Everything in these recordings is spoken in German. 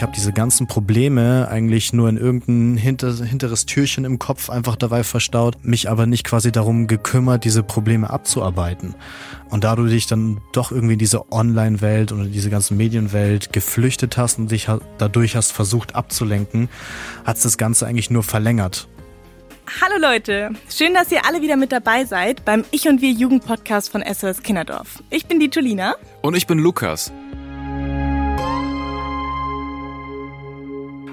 Ich habe diese ganzen Probleme eigentlich nur in irgendein hinter, hinteres Türchen im Kopf einfach dabei verstaut, mich aber nicht quasi darum gekümmert, diese Probleme abzuarbeiten. Und da du dich dann doch irgendwie in diese Online-Welt oder diese ganze Medienwelt geflüchtet hast und dich dadurch hast versucht abzulenken, hat es das Ganze eigentlich nur verlängert. Hallo Leute, schön, dass ihr alle wieder mit dabei seid beim Ich und Wir Jugendpodcast von SOS Kinderdorf. Ich bin die Julina. Und ich bin Lukas.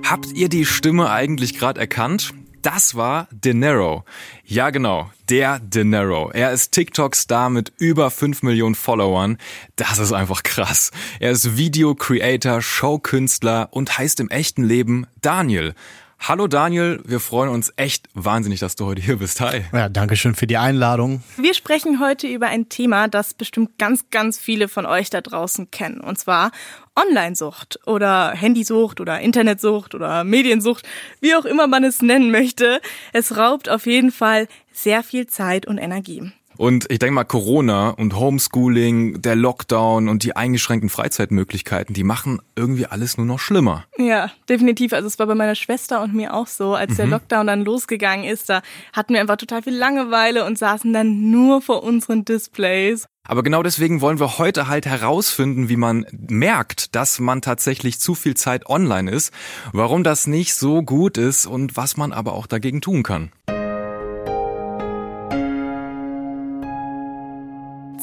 Habt ihr die Stimme eigentlich gerade erkannt? Das war De Niro. Ja, genau, der De Niro. Er ist TikTok-Star mit über 5 Millionen Followern. Das ist einfach krass. Er ist Video-Creator, Showkünstler und heißt im echten Leben Daniel. Hallo Daniel, wir freuen uns echt wahnsinnig, dass du heute hier bist. Hi. Ja, danke schön für die Einladung. Wir sprechen heute über ein Thema, das bestimmt ganz, ganz viele von euch da draußen kennen. Und zwar Online-Sucht oder Handysucht oder Internetsucht oder Mediensucht, wie auch immer man es nennen möchte. Es raubt auf jeden Fall sehr viel Zeit und Energie. Und ich denke mal, Corona und Homeschooling, der Lockdown und die eingeschränkten Freizeitmöglichkeiten, die machen irgendwie alles nur noch schlimmer. Ja, definitiv. Also es war bei meiner Schwester und mir auch so, als mhm. der Lockdown dann losgegangen ist, da hatten wir einfach total viel Langeweile und saßen dann nur vor unseren Displays. Aber genau deswegen wollen wir heute halt herausfinden, wie man merkt, dass man tatsächlich zu viel Zeit online ist, warum das nicht so gut ist und was man aber auch dagegen tun kann.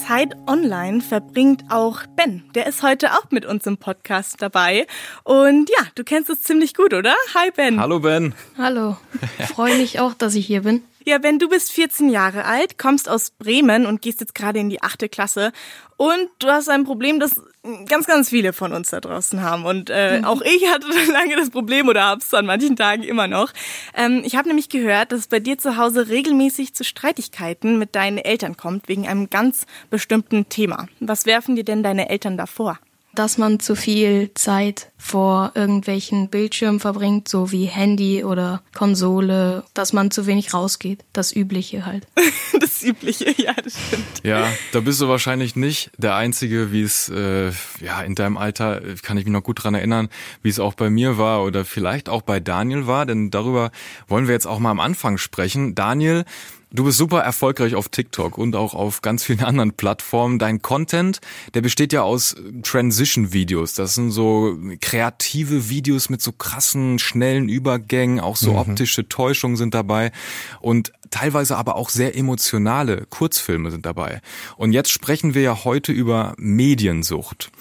Zeit online verbringt auch Ben. Der ist heute auch mit uns im Podcast dabei. Und ja, du kennst es ziemlich gut, oder? Hi Ben. Hallo Ben. Hallo. Freue mich auch, dass ich hier bin. Ja, Ben, du bist 14 Jahre alt, kommst aus Bremen und gehst jetzt gerade in die achte Klasse. Und du hast ein Problem, das ganz, ganz viele von uns da draußen haben. Und äh, mhm. auch ich hatte lange das Problem oder hab's an manchen Tagen immer noch. Ähm, ich habe nämlich gehört, dass es bei dir zu Hause regelmäßig zu Streitigkeiten mit deinen Eltern kommt, wegen einem ganz bestimmten Thema. Was werfen dir denn deine Eltern da vor? Dass man zu viel Zeit vor irgendwelchen Bildschirmen verbringt, so wie Handy oder Konsole, dass man zu wenig rausgeht. Das Übliche halt. das Übliche, ja, das stimmt. Ja, da bist du wahrscheinlich nicht der Einzige, wie es äh, ja in deinem Alter, kann ich mich noch gut dran erinnern, wie es auch bei mir war oder vielleicht auch bei Daniel war, denn darüber wollen wir jetzt auch mal am Anfang sprechen. Daniel, Du bist super erfolgreich auf TikTok und auch auf ganz vielen anderen Plattformen. Dein Content, der besteht ja aus Transition-Videos. Das sind so kreative Videos mit so krassen, schnellen Übergängen. Auch so mhm. optische Täuschungen sind dabei. Und teilweise aber auch sehr emotionale Kurzfilme sind dabei. Und jetzt sprechen wir ja heute über Mediensucht.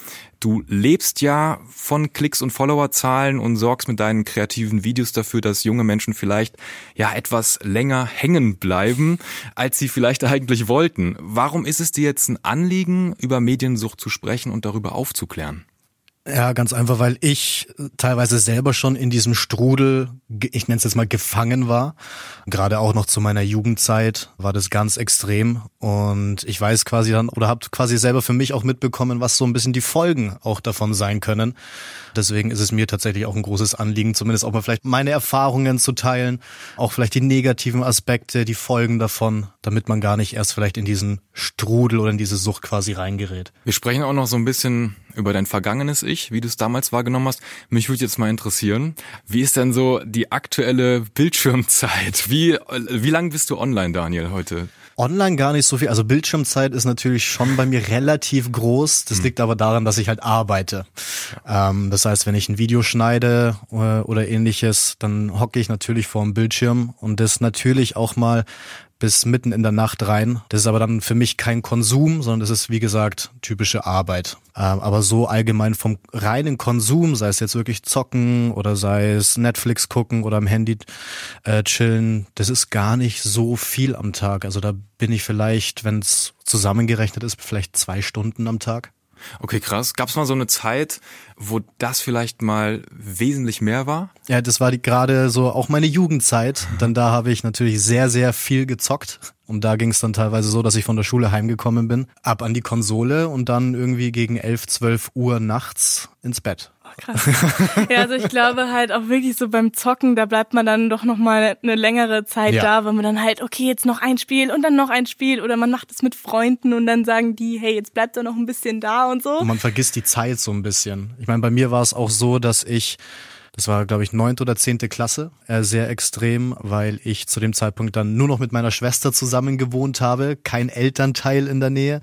Du lebst ja von Klicks und Followerzahlen und sorgst mit deinen kreativen Videos dafür, dass junge Menschen vielleicht ja etwas länger hängen bleiben, als sie vielleicht eigentlich wollten. Warum ist es dir jetzt ein Anliegen, über Mediensucht zu sprechen und darüber aufzuklären? Ja, ganz einfach, weil ich teilweise selber schon in diesem Strudel, ich nenne es jetzt mal gefangen war. Gerade auch noch zu meiner Jugendzeit war das ganz extrem und ich weiß quasi dann oder habe quasi selber für mich auch mitbekommen, was so ein bisschen die Folgen auch davon sein können. Deswegen ist es mir tatsächlich auch ein großes Anliegen, zumindest auch mal vielleicht meine Erfahrungen zu teilen, auch vielleicht die negativen Aspekte, die Folgen davon, damit man gar nicht erst vielleicht in diesen Strudel oder in diese Sucht quasi reingerät. Wir sprechen auch noch so ein bisschen über dein vergangenes Ich, wie du es damals wahrgenommen hast. Mich würde jetzt mal interessieren, wie ist denn so die aktuelle Bildschirmzeit? Wie, wie lang bist du online, Daniel, heute? Online gar nicht so viel. Also Bildschirmzeit ist natürlich schon bei mir relativ groß. Das hm. liegt aber daran, dass ich halt arbeite. Ähm, das heißt, wenn ich ein Video schneide oder, äh, oder ähnliches, dann hocke ich natürlich vor dem Bildschirm und das natürlich auch mal bis mitten in der Nacht rein. Das ist aber dann für mich kein Konsum, sondern das ist wie gesagt typische Arbeit. Ähm, aber so allgemein vom reinen Konsum, sei es jetzt wirklich zocken oder sei es Netflix gucken oder am Handy äh, chillen, das ist gar nicht so viel am Tag. Also da bin ich vielleicht, wenn es zusammengerechnet ist, vielleicht zwei Stunden am Tag. Okay, krass. Gab es mal so eine Zeit, wo das vielleicht mal wesentlich mehr war? Ja, das war gerade so auch meine Jugendzeit. Dann da habe ich natürlich sehr, sehr viel gezockt. Und da ging es dann teilweise so, dass ich von der Schule heimgekommen bin, ab an die Konsole und dann irgendwie gegen 11, 12 Uhr nachts ins Bett. Krass. ja, also ich glaube halt auch wirklich so beim Zocken, da bleibt man dann doch noch mal eine längere Zeit ja. da, weil man dann halt, okay, jetzt noch ein Spiel und dann noch ein Spiel oder man macht es mit Freunden und dann sagen die, hey, jetzt bleibt er noch ein bisschen da und so. Und man vergisst die Zeit so ein bisschen. Ich meine, bei mir war es auch so, dass ich das war, glaube ich, neunte oder zehnte Klasse, äh, sehr extrem, weil ich zu dem Zeitpunkt dann nur noch mit meiner Schwester zusammen gewohnt habe, kein Elternteil in der Nähe.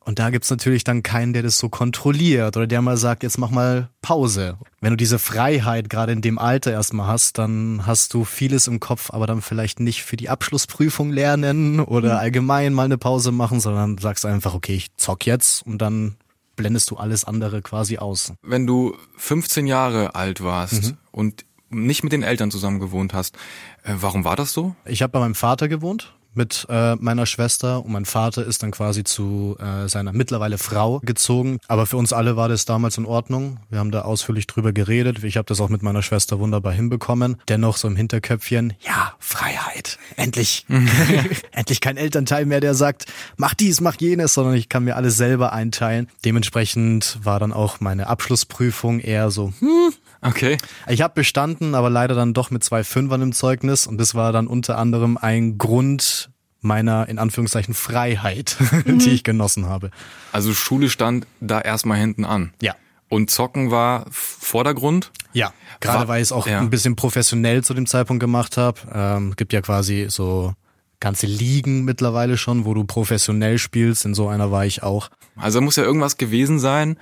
Und da gibt's natürlich dann keinen, der das so kontrolliert oder der mal sagt, jetzt mach mal Pause. Wenn du diese Freiheit gerade in dem Alter erstmal hast, dann hast du vieles im Kopf, aber dann vielleicht nicht für die Abschlussprüfung lernen oder mhm. allgemein mal eine Pause machen, sondern sagst einfach, okay, ich zock jetzt und dann blendest du alles andere quasi aus. Wenn du 15 Jahre alt warst mhm. und nicht mit den Eltern zusammen gewohnt hast, äh, warum war das so? Ich habe bei meinem Vater gewohnt mit äh, meiner Schwester und mein Vater ist dann quasi zu äh, seiner mittlerweile Frau gezogen. Aber für uns alle war das damals in Ordnung. Wir haben da ausführlich drüber geredet. Ich habe das auch mit meiner Schwester wunderbar hinbekommen. Dennoch so im Hinterköpfchen, ja, Freiheit. Endlich. Endlich kein Elternteil mehr, der sagt, mach dies, mach jenes, sondern ich kann mir alles selber einteilen. Dementsprechend war dann auch meine Abschlussprüfung eher so, hm, Okay. Ich habe bestanden, aber leider dann doch mit zwei Fünfern im Zeugnis und das war dann unter anderem ein Grund meiner in Anführungszeichen Freiheit, mhm. die ich genossen habe. Also Schule stand da erstmal hinten an. Ja. Und Zocken war Vordergrund? Ja, gerade war, weil ich es auch ja. ein bisschen professionell zu dem Zeitpunkt gemacht habe. Ähm, gibt ja quasi so ganze Ligen mittlerweile schon, wo du professionell spielst. In so einer war ich auch. Also muss ja irgendwas gewesen sein,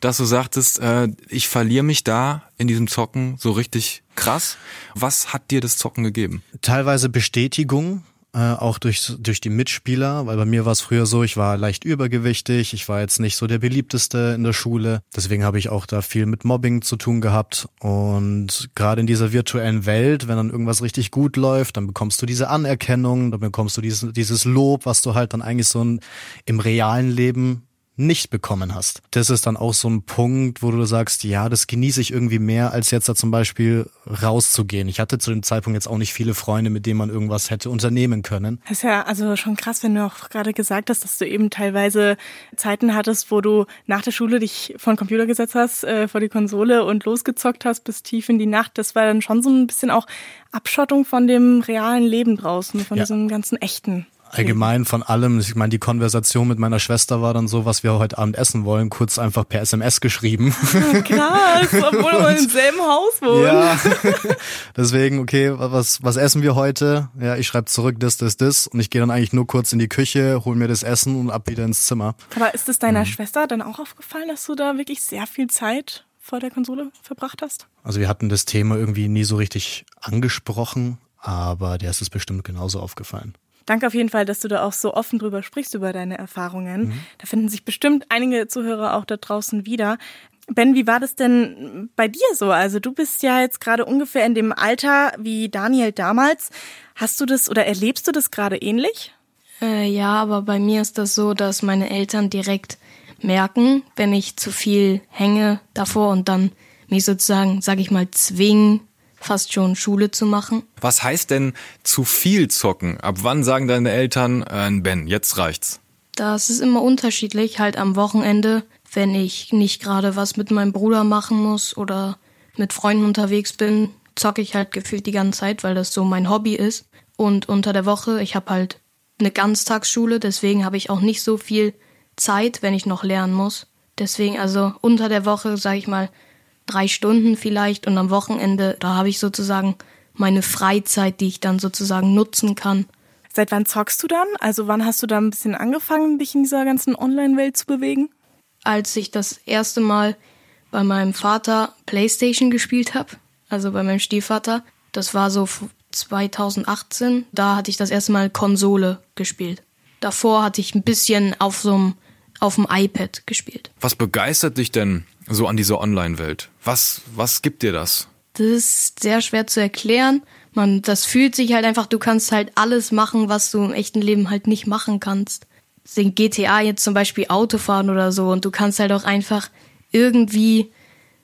dass du sagtest, äh, ich verliere mich da in diesem Zocken so richtig krass. Was hat dir das Zocken gegeben? Teilweise Bestätigung, äh, auch durch, durch die Mitspieler, weil bei mir war es früher so, ich war leicht übergewichtig, ich war jetzt nicht so der beliebteste in der Schule, deswegen habe ich auch da viel mit Mobbing zu tun gehabt und gerade in dieser virtuellen Welt, wenn dann irgendwas richtig gut läuft, dann bekommst du diese Anerkennung, dann bekommst du dieses, dieses Lob, was du halt dann eigentlich so ein, im realen Leben nicht bekommen hast. Das ist dann auch so ein Punkt, wo du sagst, ja, das genieße ich irgendwie mehr, als jetzt da zum Beispiel rauszugehen. Ich hatte zu dem Zeitpunkt jetzt auch nicht viele Freunde, mit denen man irgendwas hätte unternehmen können. Das ist ja also schon krass, wenn du auch gerade gesagt hast, dass du eben teilweise Zeiten hattest, wo du nach der Schule dich vor den Computer gesetzt hast, äh, vor die Konsole und losgezockt hast bis tief in die Nacht. Das war dann schon so ein bisschen auch Abschottung von dem realen Leben draußen, von ja. diesem ganzen echten allgemein von allem. Ich meine, die Konversation mit meiner Schwester war dann so, was wir heute Abend essen wollen, kurz einfach per SMS geschrieben. Krass, obwohl wir im selben Haus wohnen. Ja, deswegen, okay, was, was essen wir heute? Ja, ich schreibe zurück das, das, das und ich gehe dann eigentlich nur kurz in die Küche, hol mir das Essen und ab wieder ins Zimmer. Aber ist es deiner mhm. Schwester dann auch aufgefallen, dass du da wirklich sehr viel Zeit vor der Konsole verbracht hast? Also wir hatten das Thema irgendwie nie so richtig angesprochen, aber der ist es bestimmt genauso aufgefallen. Danke auf jeden Fall, dass du da auch so offen drüber sprichst, über deine Erfahrungen. Mhm. Da finden sich bestimmt einige Zuhörer auch da draußen wieder. Ben, wie war das denn bei dir so? Also du bist ja jetzt gerade ungefähr in dem Alter wie Daniel damals. Hast du das oder erlebst du das gerade ähnlich? Äh, ja, aber bei mir ist das so, dass meine Eltern direkt merken, wenn ich zu viel hänge davor und dann mich sozusagen, sag ich mal, zwingen, fast schon Schule zu machen. Was heißt denn zu viel zocken? Ab wann sagen deine Eltern, äh, Ben, jetzt reicht's? Das ist immer unterschiedlich, halt am Wochenende, wenn ich nicht gerade was mit meinem Bruder machen muss oder mit Freunden unterwegs bin, zocke ich halt gefühlt die ganze Zeit, weil das so mein Hobby ist. Und unter der Woche, ich habe halt eine Ganztagsschule, deswegen habe ich auch nicht so viel Zeit, wenn ich noch lernen muss. Deswegen also unter der Woche, sage ich mal, drei Stunden vielleicht und am Wochenende, da habe ich sozusagen meine Freizeit, die ich dann sozusagen nutzen kann. Seit wann zockst du dann? Also wann hast du da ein bisschen angefangen, dich in dieser ganzen Online-Welt zu bewegen? Als ich das erste Mal bei meinem Vater Playstation gespielt habe, also bei meinem Stiefvater, das war so 2018, da hatte ich das erste Mal Konsole gespielt. Davor hatte ich ein bisschen auf so einem auf dem iPad gespielt. Was begeistert dich denn so an dieser Online-Welt? Was, was gibt dir das? Das ist sehr schwer zu erklären. Man, das fühlt sich halt einfach, du kannst halt alles machen, was du im echten Leben halt nicht machen kannst. In GTA jetzt zum Beispiel Autofahren oder so und du kannst halt auch einfach irgendwie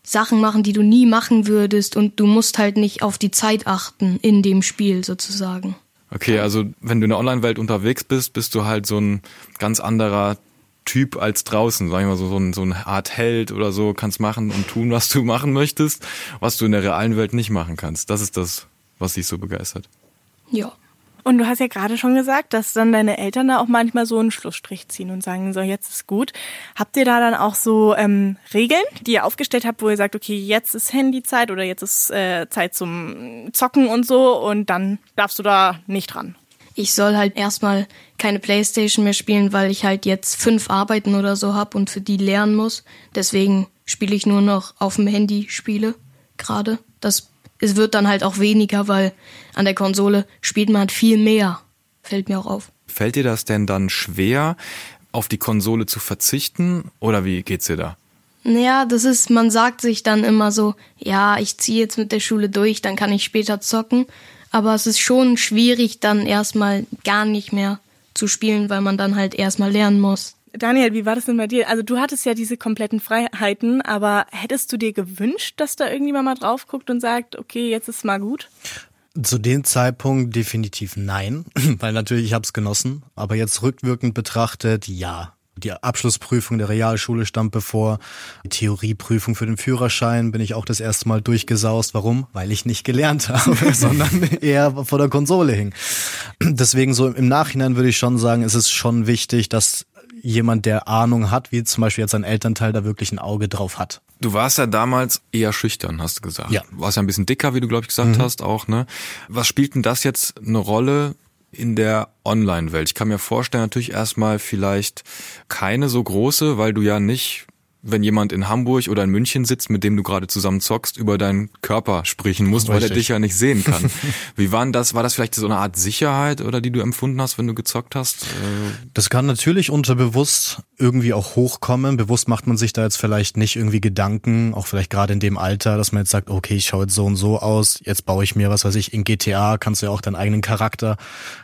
Sachen machen, die du nie machen würdest und du musst halt nicht auf die Zeit achten in dem Spiel sozusagen. Okay, also wenn du in der Online-Welt unterwegs bist, bist du halt so ein ganz anderer Typ als draußen, sag ich mal so, so, ein, so eine Art Held oder so, kannst machen und tun, was du machen möchtest, was du in der realen Welt nicht machen kannst. Das ist das, was dich so begeistert. Ja. Und du hast ja gerade schon gesagt, dass dann deine Eltern da auch manchmal so einen Schlussstrich ziehen und sagen, so jetzt ist gut. Habt ihr da dann auch so ähm, Regeln, die ihr aufgestellt habt, wo ihr sagt, okay, jetzt ist Handyzeit oder jetzt ist äh, Zeit zum Zocken und so und dann darfst du da nicht dran? Ich soll halt erstmal keine Playstation mehr spielen, weil ich halt jetzt fünf Arbeiten oder so hab und für die lernen muss. Deswegen spiele ich nur noch auf dem Handy Spiele gerade. Das es wird dann halt auch weniger, weil an der Konsole spielt man halt viel mehr. Fällt mir auch auf. Fällt dir das denn dann schwer, auf die Konsole zu verzichten? Oder wie geht's dir da? Naja, das ist, man sagt sich dann immer so, ja, ich ziehe jetzt mit der Schule durch, dann kann ich später zocken. Aber es ist schon schwierig, dann erstmal gar nicht mehr zu spielen, weil man dann halt erstmal lernen muss. Daniel, wie war das denn bei dir? Also du hattest ja diese kompletten Freiheiten, aber hättest du dir gewünscht, dass da irgendjemand mal drauf guckt und sagt, okay, jetzt ist mal gut? Zu dem Zeitpunkt definitiv nein, weil natürlich ich habe es genossen, aber jetzt rückwirkend betrachtet, ja. Die Abschlussprüfung der Realschule stand bevor. Die Theorieprüfung für den Führerschein bin ich auch das erste Mal durchgesaust. Warum? Weil ich nicht gelernt habe, sondern eher vor der Konsole hing. Deswegen so im Nachhinein würde ich schon sagen, es ist schon wichtig, dass jemand, der Ahnung hat, wie zum Beispiel jetzt ein Elternteil, da wirklich ein Auge drauf hat. Du warst ja damals eher schüchtern, hast du gesagt. Ja. Du warst ja ein bisschen dicker, wie du, glaube ich, gesagt mhm. hast, auch, ne? Was spielt denn das jetzt eine Rolle in der Online-Welt? Ich kann mir vorstellen, natürlich erstmal vielleicht keine so große, weil du ja nicht wenn jemand in Hamburg oder in München sitzt, mit dem du gerade zusammen zockst, über deinen Körper sprechen musst, Richtig. weil er dich ja nicht sehen kann. Wie waren das? War das vielleicht so eine Art Sicherheit oder die du empfunden hast, wenn du gezockt hast? Äh, das kann natürlich unterbewusst irgendwie auch hochkommen. Bewusst macht man sich da jetzt vielleicht nicht irgendwie Gedanken, auch vielleicht gerade in dem Alter, dass man jetzt sagt, okay, ich schaue jetzt so und so aus, jetzt baue ich mir, was weiß ich, in GTA kannst du ja auch deinen eigenen Charakter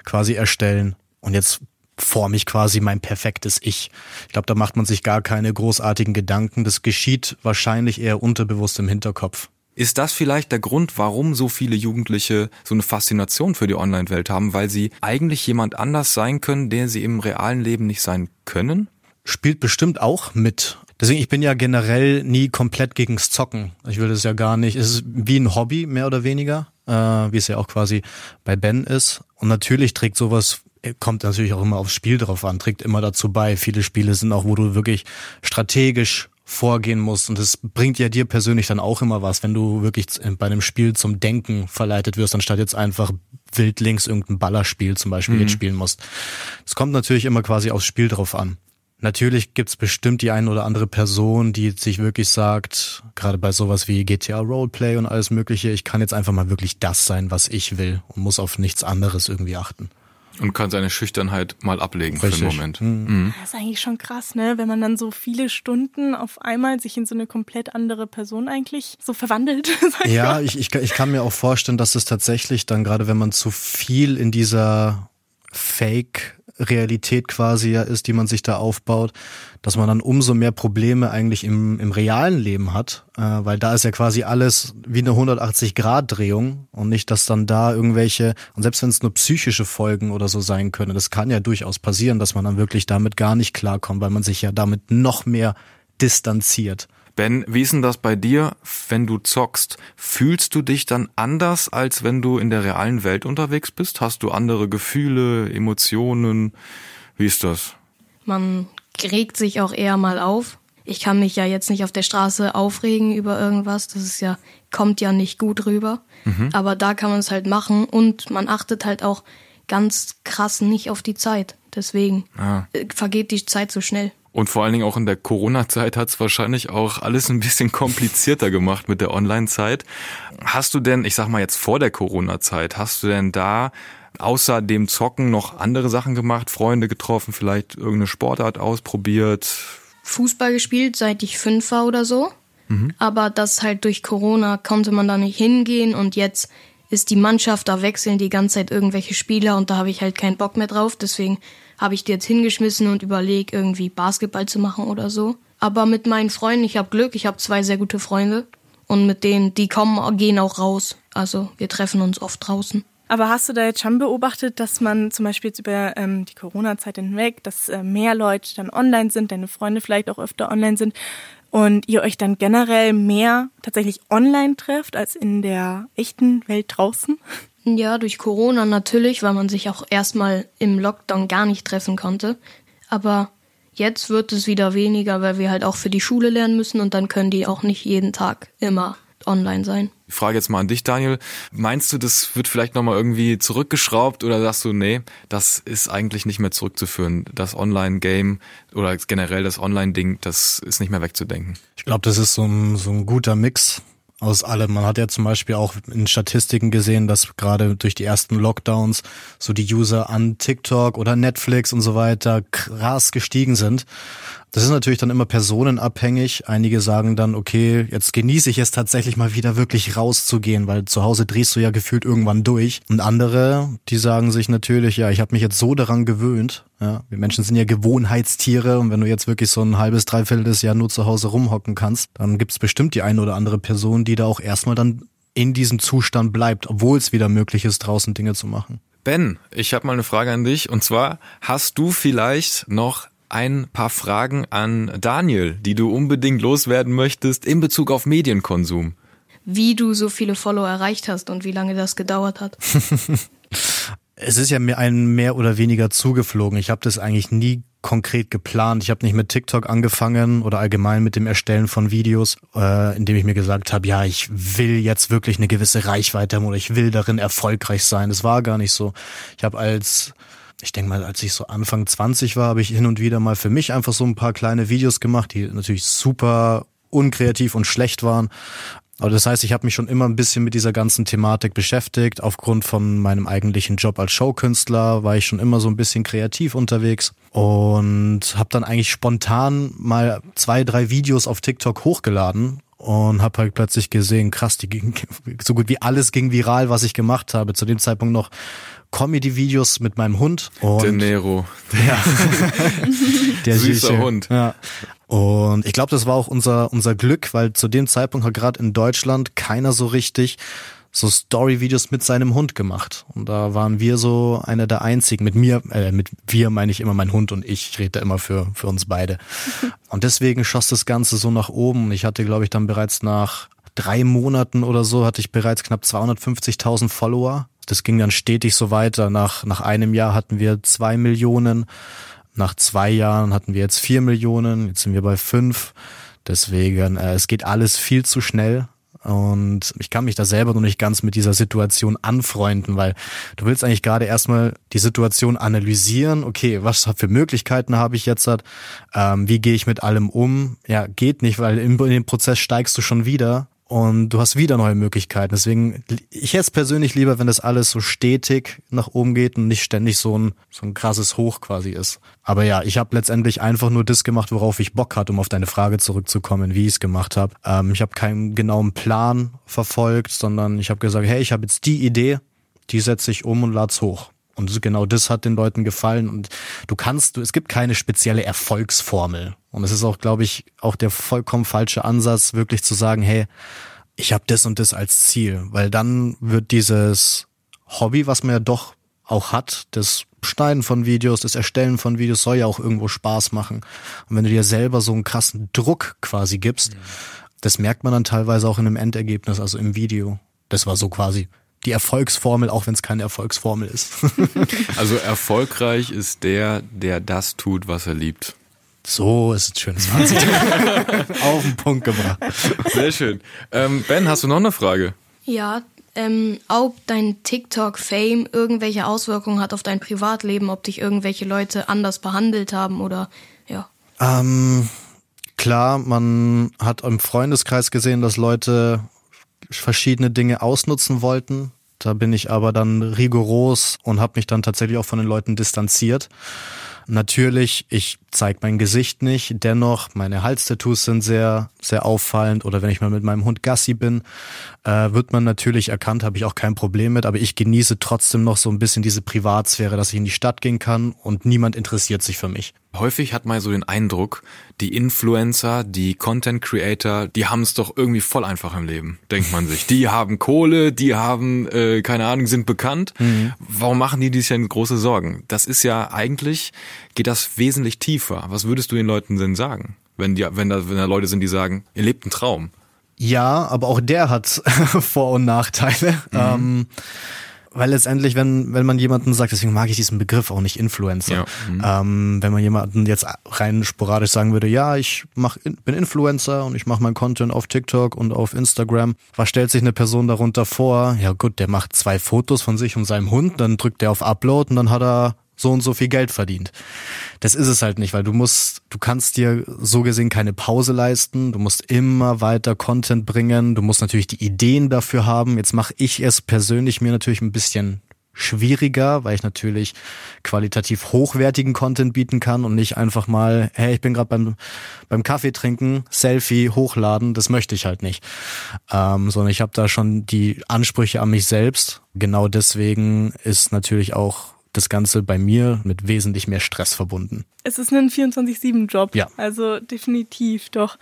quasi erstellen. Und jetzt forme ich quasi mein perfektes Ich. Ich glaube, da macht man sich gar keine großartigen Gedanken. Das geschieht wahrscheinlich eher unterbewusst im Hinterkopf. Ist das vielleicht der Grund, warum so viele Jugendliche so eine Faszination für die Online-Welt haben, weil sie eigentlich jemand anders sein können, der sie im realen Leben nicht sein können? Spielt bestimmt auch mit. Deswegen, ich bin ja generell nie komplett gegens Zocken. Ich will das ja gar nicht. Es ist wie ein Hobby, mehr oder weniger, äh, wie es ja auch quasi bei Ben ist. Und natürlich trägt sowas kommt natürlich auch immer aufs Spiel drauf an, trägt immer dazu bei. Viele Spiele sind auch, wo du wirklich strategisch vorgehen musst und es bringt ja dir persönlich dann auch immer was, wenn du wirklich bei einem Spiel zum Denken verleitet wirst, anstatt jetzt einfach wildlings irgendein Ballerspiel zum Beispiel mhm. jetzt spielen musst. Es kommt natürlich immer quasi aufs Spiel drauf an. Natürlich gibt's bestimmt die eine oder andere Person, die sich wirklich sagt, gerade bei sowas wie GTA Roleplay und alles Mögliche, ich kann jetzt einfach mal wirklich das sein, was ich will und muss auf nichts anderes irgendwie achten. Und kann seine Schüchternheit mal ablegen Richtig. für einen Moment. Mhm. mhm. Das ist eigentlich schon krass, ne? Wenn man dann so viele Stunden auf einmal sich in so eine komplett andere Person eigentlich so verwandelt. ja, ich, ich, ich kann mir auch vorstellen, dass es tatsächlich dann gerade, wenn man zu viel in dieser Fake Realität quasi ja ist, die man sich da aufbaut, dass man dann umso mehr Probleme eigentlich im, im realen Leben hat, äh, weil da ist ja quasi alles wie eine 180-Grad-Drehung und nicht, dass dann da irgendwelche, und selbst wenn es nur psychische Folgen oder so sein können, das kann ja durchaus passieren, dass man dann wirklich damit gar nicht klarkommt, weil man sich ja damit noch mehr distanziert. Ben, wie ist denn das bei dir, wenn du zockst? Fühlst du dich dann anders, als wenn du in der realen Welt unterwegs bist? Hast du andere Gefühle, Emotionen? Wie ist das? Man regt sich auch eher mal auf. Ich kann mich ja jetzt nicht auf der Straße aufregen über irgendwas. Das ist ja, kommt ja nicht gut rüber. Mhm. Aber da kann man es halt machen und man achtet halt auch ganz krass nicht auf die Zeit. Deswegen ah. vergeht die Zeit so schnell. Und vor allen Dingen auch in der Corona-Zeit hat es wahrscheinlich auch alles ein bisschen komplizierter gemacht mit der Online-Zeit. Hast du denn, ich sag mal jetzt vor der Corona-Zeit, hast du denn da außer dem Zocken noch andere Sachen gemacht, Freunde getroffen, vielleicht irgendeine Sportart ausprobiert? Fußball gespielt, seit ich fünf war oder so. Mhm. Aber das halt durch Corona konnte man da nicht hingehen und jetzt ist die Mannschaft, da wechseln die ganze Zeit irgendwelche Spieler und da habe ich halt keinen Bock mehr drauf. Deswegen habe ich die jetzt hingeschmissen und überlege, irgendwie Basketball zu machen oder so. Aber mit meinen Freunden, ich habe Glück, ich habe zwei sehr gute Freunde. Und mit denen, die kommen, gehen auch raus. Also wir treffen uns oft draußen. Aber hast du da jetzt schon beobachtet, dass man zum Beispiel jetzt über ähm, die Corona-Zeit hinweg, dass äh, mehr Leute dann online sind, deine Freunde vielleicht auch öfter online sind und ihr euch dann generell mehr tatsächlich online trefft als in der echten Welt draußen? Ja, durch Corona natürlich, weil man sich auch erstmal im Lockdown gar nicht treffen konnte. Aber jetzt wird es wieder weniger, weil wir halt auch für die Schule lernen müssen und dann können die auch nicht jeden Tag immer online sein. Ich frage jetzt mal an dich, Daniel. Meinst du, das wird vielleicht nochmal irgendwie zurückgeschraubt oder sagst du, nee, das ist eigentlich nicht mehr zurückzuführen? Das Online-Game oder generell das Online-Ding, das ist nicht mehr wegzudenken? Ich glaube, das ist so ein, so ein guter Mix aus allem. Man hat ja zum Beispiel auch in Statistiken gesehen, dass gerade durch die ersten Lockdowns so die User an TikTok oder Netflix und so weiter krass gestiegen sind. Das ist natürlich dann immer personenabhängig. Einige sagen dann, okay, jetzt genieße ich es tatsächlich mal wieder wirklich rauszugehen, weil zu Hause drehst du ja gefühlt irgendwann durch. Und andere, die sagen sich natürlich, ja, ich habe mich jetzt so daran gewöhnt. Ja, wir Menschen sind ja Gewohnheitstiere und wenn du jetzt wirklich so ein halbes, dreiviertel Jahr nur zu Hause rumhocken kannst, dann gibt es bestimmt die eine oder andere Person, die da auch erstmal dann in diesem Zustand bleibt, obwohl es wieder möglich ist, draußen Dinge zu machen. Ben, ich habe mal eine Frage an dich und zwar hast du vielleicht noch ein paar Fragen an Daniel, die du unbedingt loswerden möchtest in Bezug auf Medienkonsum. Wie du so viele Follower erreicht hast und wie lange das gedauert hat. es ist ja mir ein mehr oder weniger zugeflogen. Ich habe das eigentlich nie konkret geplant. Ich habe nicht mit TikTok angefangen oder allgemein mit dem Erstellen von Videos, äh, indem ich mir gesagt habe, ja, ich will jetzt wirklich eine gewisse Reichweite haben oder ich will darin erfolgreich sein. Das war gar nicht so. Ich habe als ich denke mal, als ich so Anfang 20 war, habe ich hin und wieder mal für mich einfach so ein paar kleine Videos gemacht, die natürlich super unkreativ und schlecht waren. Aber das heißt, ich habe mich schon immer ein bisschen mit dieser ganzen Thematik beschäftigt. Aufgrund von meinem eigentlichen Job als Showkünstler war ich schon immer so ein bisschen kreativ unterwegs und habe dann eigentlich spontan mal zwei, drei Videos auf TikTok hochgeladen und habe halt plötzlich gesehen, krass, die ging, so gut wie alles ging viral, was ich gemacht habe. Zu dem Zeitpunkt noch Comedy-Videos mit meinem Hund. Und der Nero. Ja. der süße Süße. Hund. Ja. Und ich glaube, das war auch unser, unser Glück, weil zu dem Zeitpunkt hat gerade in Deutschland keiner so richtig so Story-Videos mit seinem Hund gemacht. Und da waren wir so einer der einzigen. Mit mir, äh, mit wir meine ich immer mein Hund und ich. Ich rede da immer für, für uns beide. Und deswegen schoss das Ganze so nach oben. Ich hatte, glaube ich, dann bereits nach drei Monaten oder so hatte ich bereits knapp 250.000 Follower. Das ging dann stetig so weiter. Nach, nach einem Jahr hatten wir zwei Millionen. Nach zwei Jahren hatten wir jetzt vier Millionen. Jetzt sind wir bei fünf. Deswegen, äh, es geht alles viel zu schnell. Und ich kann mich da selber noch nicht ganz mit dieser Situation anfreunden, weil du willst eigentlich gerade erstmal die Situation analysieren. Okay, was für Möglichkeiten habe ich jetzt? Ähm, wie gehe ich mit allem um? Ja, geht nicht, weil in, in dem Prozess steigst du schon wieder und du hast wieder neue Möglichkeiten. Deswegen, ich hätte es persönlich lieber, wenn das alles so stetig nach oben geht und nicht ständig so ein, so ein krasses Hoch quasi ist. Aber ja, ich habe letztendlich einfach nur das gemacht, worauf ich Bock hatte, um auf deine Frage zurückzukommen, wie ich es gemacht habe. Ähm, ich habe keinen genauen Plan verfolgt, sondern ich habe gesagt, hey, ich habe jetzt die Idee, die setze ich um und lad's hoch. Und genau das hat den Leuten gefallen. Und du kannst, du, es gibt keine spezielle Erfolgsformel. Und es ist auch, glaube ich, auch der vollkommen falsche Ansatz, wirklich zu sagen, hey, ich habe das und das als Ziel. Weil dann wird dieses Hobby, was man ja doch auch hat, das Schneiden von Videos, das Erstellen von Videos soll ja auch irgendwo Spaß machen. Und wenn du dir selber so einen krassen Druck quasi gibst, mhm. das merkt man dann teilweise auch in einem Endergebnis, also im Video. Das war so quasi die Erfolgsformel, auch wenn es keine Erfolgsformel ist. also erfolgreich ist der, der das tut, was er liebt. So ist es schön. Auf den Punkt gebracht. Sehr schön. Ähm, ben, hast du noch eine Frage? Ja, ähm, ob dein TikTok-Fame irgendwelche Auswirkungen hat auf dein Privatleben, ob dich irgendwelche Leute anders behandelt haben oder ja. Ähm, klar, man hat im Freundeskreis gesehen, dass Leute verschiedene Dinge ausnutzen wollten. Da bin ich aber dann rigoros und habe mich dann tatsächlich auch von den Leuten distanziert. Natürlich, ich zeige mein Gesicht nicht, dennoch, meine Halstattoos sind sehr, sehr auffallend oder wenn ich mal mit meinem Hund Gassi bin, äh, wird man natürlich erkannt, habe ich auch kein Problem mit, aber ich genieße trotzdem noch so ein bisschen diese Privatsphäre, dass ich in die Stadt gehen kann und niemand interessiert sich für mich. Häufig hat man so den Eindruck, die Influencer, die Content Creator, die haben es doch irgendwie voll einfach im Leben, denkt man sich. Die haben Kohle, die haben äh, keine Ahnung, sind bekannt. Mhm. Warum machen die sich denn große Sorgen? Das ist ja eigentlich, geht das wesentlich tiefer. Was würdest du den Leuten denn sagen? Wenn, die, wenn, da, wenn da Leute sind, die sagen, ihr lebt einen Traum. Ja, aber auch der hat Vor- und Nachteile. Mhm. Ähm, weil letztendlich, wenn, wenn man jemanden sagt, deswegen mag ich diesen Begriff auch nicht Influencer. Ja. Mhm. Ähm, wenn man jemanden jetzt rein sporadisch sagen würde, ja, ich mach, bin Influencer und ich mache mein Content auf TikTok und auf Instagram, was stellt sich eine Person darunter vor? Ja gut, der macht zwei Fotos von sich und seinem Hund, dann drückt er auf Upload und dann hat er so und so viel Geld verdient. Das ist es halt nicht, weil du musst, du kannst dir so gesehen keine Pause leisten, du musst immer weiter Content bringen, du musst natürlich die Ideen dafür haben. Jetzt mache ich es persönlich mir natürlich ein bisschen schwieriger, weil ich natürlich qualitativ hochwertigen Content bieten kann und nicht einfach mal, hey, ich bin gerade beim beim Kaffee trinken, Selfie hochladen, das möchte ich halt nicht, ähm, sondern ich habe da schon die Ansprüche an mich selbst. Genau deswegen ist natürlich auch das Ganze bei mir mit wesentlich mehr Stress verbunden. Es ist ein 24-7-Job. Ja. Also definitiv doch.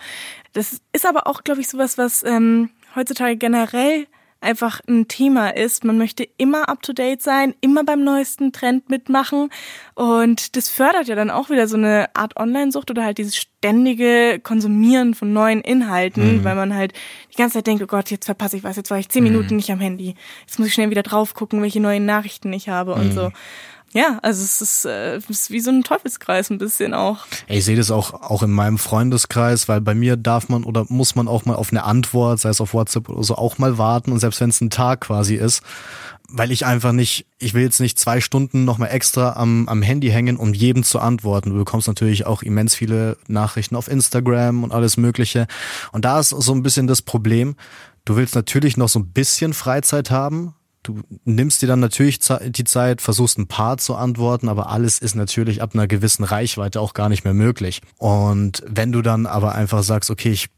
Das ist aber auch, glaube ich, sowas, was ähm, heutzutage generell einfach ein Thema ist. Man möchte immer up-to-date sein, immer beim neuesten Trend mitmachen. Und das fördert ja dann auch wieder so eine Art Online-Sucht oder halt dieses ständige Konsumieren von neuen Inhalten, mhm. weil man halt die ganze Zeit denkt, oh Gott, jetzt verpasse ich was, jetzt war ich zehn mhm. Minuten nicht am Handy. Jetzt muss ich schnell wieder drauf gucken, welche neuen Nachrichten ich habe mhm. und so. Ja, also es ist, äh, es ist wie so ein Teufelskreis ein bisschen auch. Ich sehe das auch, auch in meinem Freundeskreis, weil bei mir darf man oder muss man auch mal auf eine Antwort, sei es auf WhatsApp oder so, auch mal warten und selbst wenn es ein Tag quasi ist, weil ich einfach nicht, ich will jetzt nicht zwei Stunden nochmal extra am, am Handy hängen, um jedem zu antworten. Du bekommst natürlich auch immens viele Nachrichten auf Instagram und alles Mögliche. Und da ist so ein bisschen das Problem. Du willst natürlich noch so ein bisschen Freizeit haben, du nimmst dir dann natürlich die Zeit, versuchst ein paar zu antworten, aber alles ist natürlich ab einer gewissen Reichweite auch gar nicht mehr möglich. Und wenn du dann aber einfach sagst, okay, ich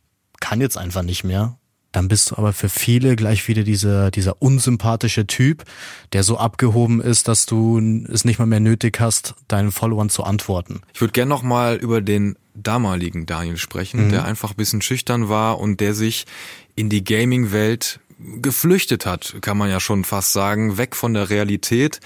kann jetzt einfach nicht mehr, dann bist du aber für viele gleich wieder dieser, dieser unsympathische Typ, der so abgehoben ist, dass du es nicht mal mehr nötig hast, deinen Followern zu antworten. Ich würde gerne noch mal über den damaligen Daniel sprechen, mhm. der einfach ein bisschen schüchtern war und der sich in die Gaming-Welt geflüchtet hat, kann man ja schon fast sagen, weg von der Realität.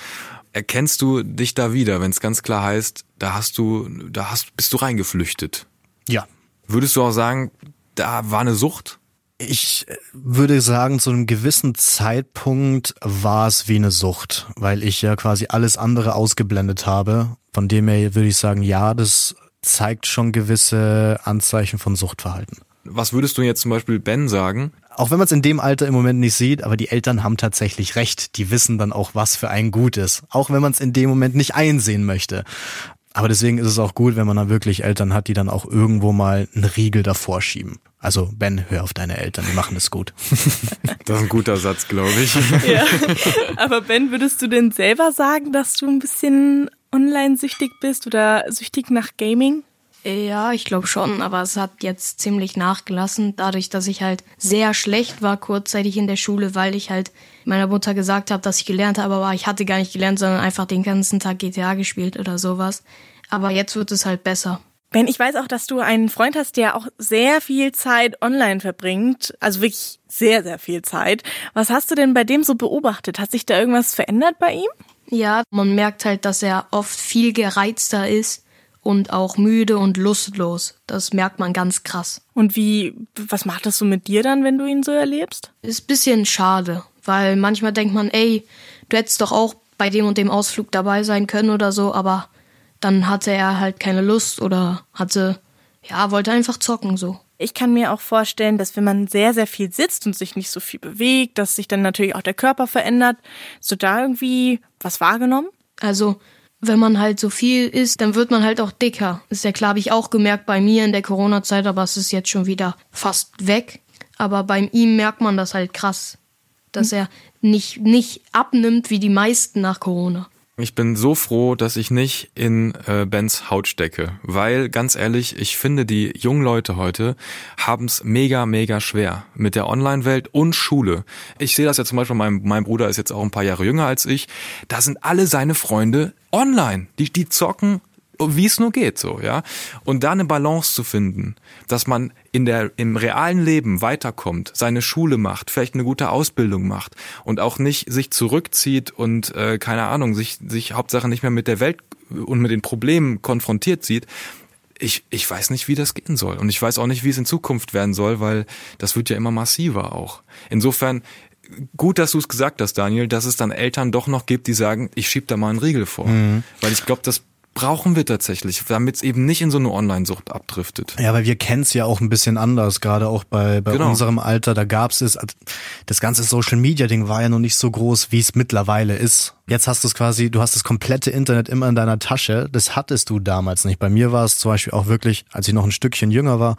Erkennst du dich da wieder, wenn es ganz klar heißt, da hast du, da hast, bist du reingeflüchtet? Ja. Würdest du auch sagen, da war eine Sucht? Ich würde sagen, zu einem gewissen Zeitpunkt war es wie eine Sucht, weil ich ja quasi alles andere ausgeblendet habe. Von dem her würde ich sagen, ja, das zeigt schon gewisse Anzeichen von Suchtverhalten. Was würdest du jetzt zum Beispiel Ben sagen? Auch wenn man es in dem Alter im Moment nicht sieht, aber die Eltern haben tatsächlich recht. Die wissen dann auch, was für einen gut ist. Auch wenn man es in dem Moment nicht einsehen möchte. Aber deswegen ist es auch gut, wenn man dann wirklich Eltern hat, die dann auch irgendwo mal einen Riegel davor schieben. Also Ben, hör auf deine Eltern, die machen es gut. Das ist ein guter Satz, glaube ich. Ja. Aber Ben, würdest du denn selber sagen, dass du ein bisschen online süchtig bist oder süchtig nach Gaming? Ja, ich glaube schon, aber es hat jetzt ziemlich nachgelassen, dadurch, dass ich halt sehr schlecht war kurzzeitig in der Schule, weil ich halt meiner Mutter gesagt habe, dass ich gelernt habe, aber ich hatte gar nicht gelernt, sondern einfach den ganzen Tag GTA gespielt oder sowas. Aber jetzt wird es halt besser. Ben, ich weiß auch, dass du einen Freund hast, der auch sehr viel Zeit online verbringt. Also wirklich sehr, sehr viel Zeit. Was hast du denn bei dem so beobachtet? Hat sich da irgendwas verändert bei ihm? Ja, man merkt halt, dass er oft viel gereizter ist und auch müde und lustlos. Das merkt man ganz krass. Und wie, was macht das so mit dir dann, wenn du ihn so erlebst? Ist bisschen schade, weil manchmal denkt man, ey, du hättest doch auch bei dem und dem Ausflug dabei sein können oder so, aber dann hatte er halt keine Lust oder hatte, ja, wollte einfach zocken so. Ich kann mir auch vorstellen, dass wenn man sehr, sehr viel sitzt und sich nicht so viel bewegt, dass sich dann natürlich auch der Körper verändert. Du da irgendwie was wahrgenommen? Also, wenn man halt so viel isst, dann wird man halt auch dicker. ist ja klar, habe ich auch gemerkt bei mir in der Corona-Zeit, aber es ist jetzt schon wieder fast weg. Aber bei ihm merkt man das halt krass, dass er nicht, nicht abnimmt wie die meisten nach Corona. Ich bin so froh, dass ich nicht in äh, Bens Haut stecke, weil ganz ehrlich, ich finde, die jungen Leute heute haben's mega, mega schwer mit der Online-Welt und Schule. Ich sehe das ja zum Beispiel, mein, mein Bruder ist jetzt auch ein paar Jahre jünger als ich. Da sind alle seine Freunde online. Die, die zocken wie es nur geht, so, ja. Und da eine Balance zu finden, dass man in der, im realen Leben weiterkommt, seine Schule macht, vielleicht eine gute Ausbildung macht und auch nicht sich zurückzieht und, äh, keine Ahnung, sich, sich Hauptsache nicht mehr mit der Welt und mit den Problemen konfrontiert sieht, ich, ich weiß nicht, wie das gehen soll. Und ich weiß auch nicht, wie es in Zukunft werden soll, weil das wird ja immer massiver auch. Insofern, gut, dass du es gesagt hast, Daniel, dass es dann Eltern doch noch gibt, die sagen, ich schieb da mal einen Riegel vor. Mhm. Weil ich glaube, das brauchen wir tatsächlich, damit es eben nicht in so eine Online-Sucht abdriftet. Ja, weil wir kennen es ja auch ein bisschen anders, gerade auch bei, bei genau. unserem Alter, da gab's es, das ganze Social-Media-Ding war ja noch nicht so groß, wie es mittlerweile ist. Jetzt hast du es quasi, du hast das komplette Internet immer in deiner Tasche, das hattest du damals nicht. Bei mir war es zum Beispiel auch wirklich, als ich noch ein Stückchen jünger war,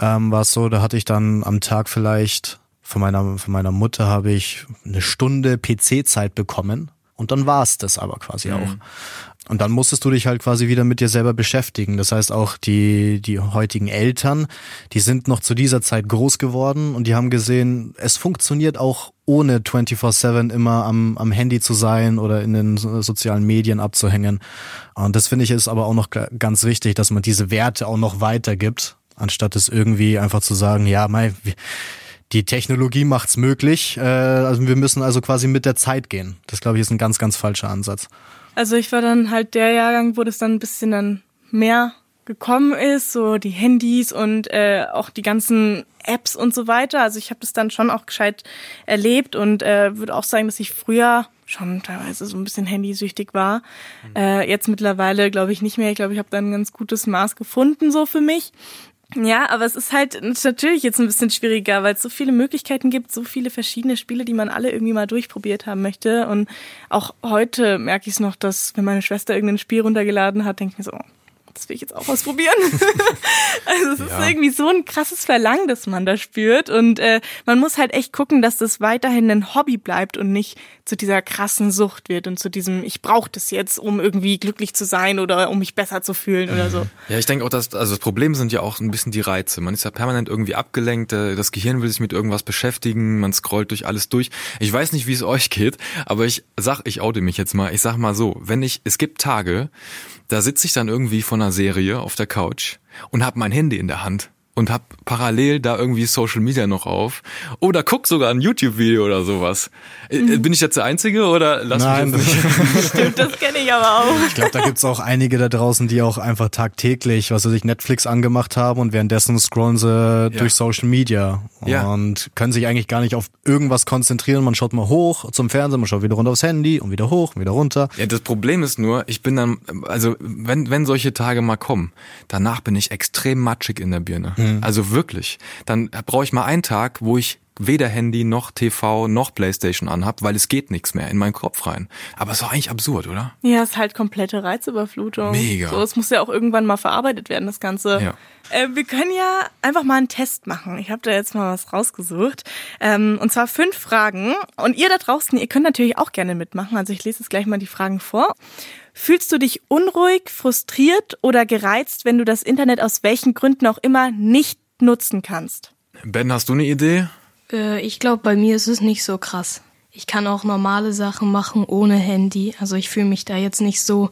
ähm, war es so, da hatte ich dann am Tag vielleicht von meiner, von meiner Mutter habe ich eine Stunde PC-Zeit bekommen. Und dann war es das aber quasi mhm. auch. Und dann musstest du dich halt quasi wieder mit dir selber beschäftigen. Das heißt auch die, die heutigen Eltern, die sind noch zu dieser Zeit groß geworden und die haben gesehen, es funktioniert auch ohne 24-7 immer am, am Handy zu sein oder in den sozialen Medien abzuhängen. Und das finde ich ist aber auch noch ganz wichtig, dass man diese Werte auch noch weitergibt, anstatt es irgendwie einfach zu sagen, ja, mei, die Technologie macht's möglich. Äh, also wir müssen also quasi mit der Zeit gehen. Das glaube ich ist ein ganz, ganz falscher Ansatz. Also ich war dann halt der Jahrgang, wo das dann ein bisschen dann mehr gekommen ist, so die Handys und äh, auch die ganzen Apps und so weiter. Also ich habe das dann schon auch gescheit erlebt und äh, würde auch sagen, dass ich früher schon teilweise so ein bisschen handysüchtig war. Mhm. Äh, jetzt mittlerweile glaube ich nicht mehr. Ich glaube, ich habe da ein ganz gutes Maß gefunden so für mich. Ja, aber es ist halt natürlich jetzt ein bisschen schwieriger, weil es so viele Möglichkeiten gibt, so viele verschiedene Spiele, die man alle irgendwie mal durchprobiert haben möchte. Und auch heute merke ich es noch, dass wenn meine Schwester irgendein Spiel runtergeladen hat, denke ich mir so, das will ich jetzt auch ausprobieren. also es ja. ist irgendwie so ein krasses Verlangen, das man da spürt. Und äh, man muss halt echt gucken, dass das weiterhin ein Hobby bleibt und nicht zu dieser krassen Sucht wird und zu diesem, ich brauche das jetzt, um irgendwie glücklich zu sein oder um mich besser zu fühlen oder so. Ja, ich denke auch, dass, also das Problem sind ja auch ein bisschen die Reize. Man ist ja permanent irgendwie abgelenkt, äh, das Gehirn will sich mit irgendwas beschäftigen, man scrollt durch alles durch. Ich weiß nicht, wie es euch geht, aber ich sag, ich oute mich jetzt mal, ich sag mal so, wenn ich, es gibt Tage, da sitze ich dann irgendwie von einer Serie auf der Couch und habe mein Handy in der Hand und hab parallel da irgendwie Social Media noch auf oder guck sogar ein YouTube Video oder sowas. Äh, mhm. Bin ich jetzt der einzige oder lass Nein, mich jetzt nicht? Stimmt, das kenne ich aber auch. Ich glaube, da gibt's auch einige da draußen, die auch einfach tagtäglich, was sie sich Netflix angemacht haben und währenddessen scrollen sie ja. durch Social Media ja. und können sich eigentlich gar nicht auf irgendwas konzentrieren. Man schaut mal hoch zum Fernsehen, man schaut wieder runter aufs Handy und wieder hoch und wieder runter. Ja, das Problem ist nur, ich bin dann also wenn wenn solche Tage mal kommen, danach bin ich extrem matschig in der Birne. Mhm. Also wirklich. Dann brauche ich mal einen Tag, wo ich weder Handy noch TV noch Playstation anhab, weil es geht nichts mehr in meinen Kopf rein. Aber ist doch eigentlich absurd, oder? Ja, ist halt komplette Reizüberflutung. Mega. So, es muss ja auch irgendwann mal verarbeitet werden, das Ganze. Ja. Äh, wir können ja einfach mal einen Test machen. Ich habe da jetzt mal was rausgesucht. Ähm, und zwar fünf Fragen. Und ihr da draußen, ihr könnt natürlich auch gerne mitmachen. Also ich lese jetzt gleich mal die Fragen vor. Fühlst du dich unruhig, frustriert oder gereizt, wenn du das Internet aus welchen Gründen auch immer nicht nutzen kannst? Ben, hast du eine Idee? Äh, ich glaube, bei mir ist es nicht so krass. Ich kann auch normale Sachen machen ohne Handy. Also ich fühle mich da jetzt nicht so,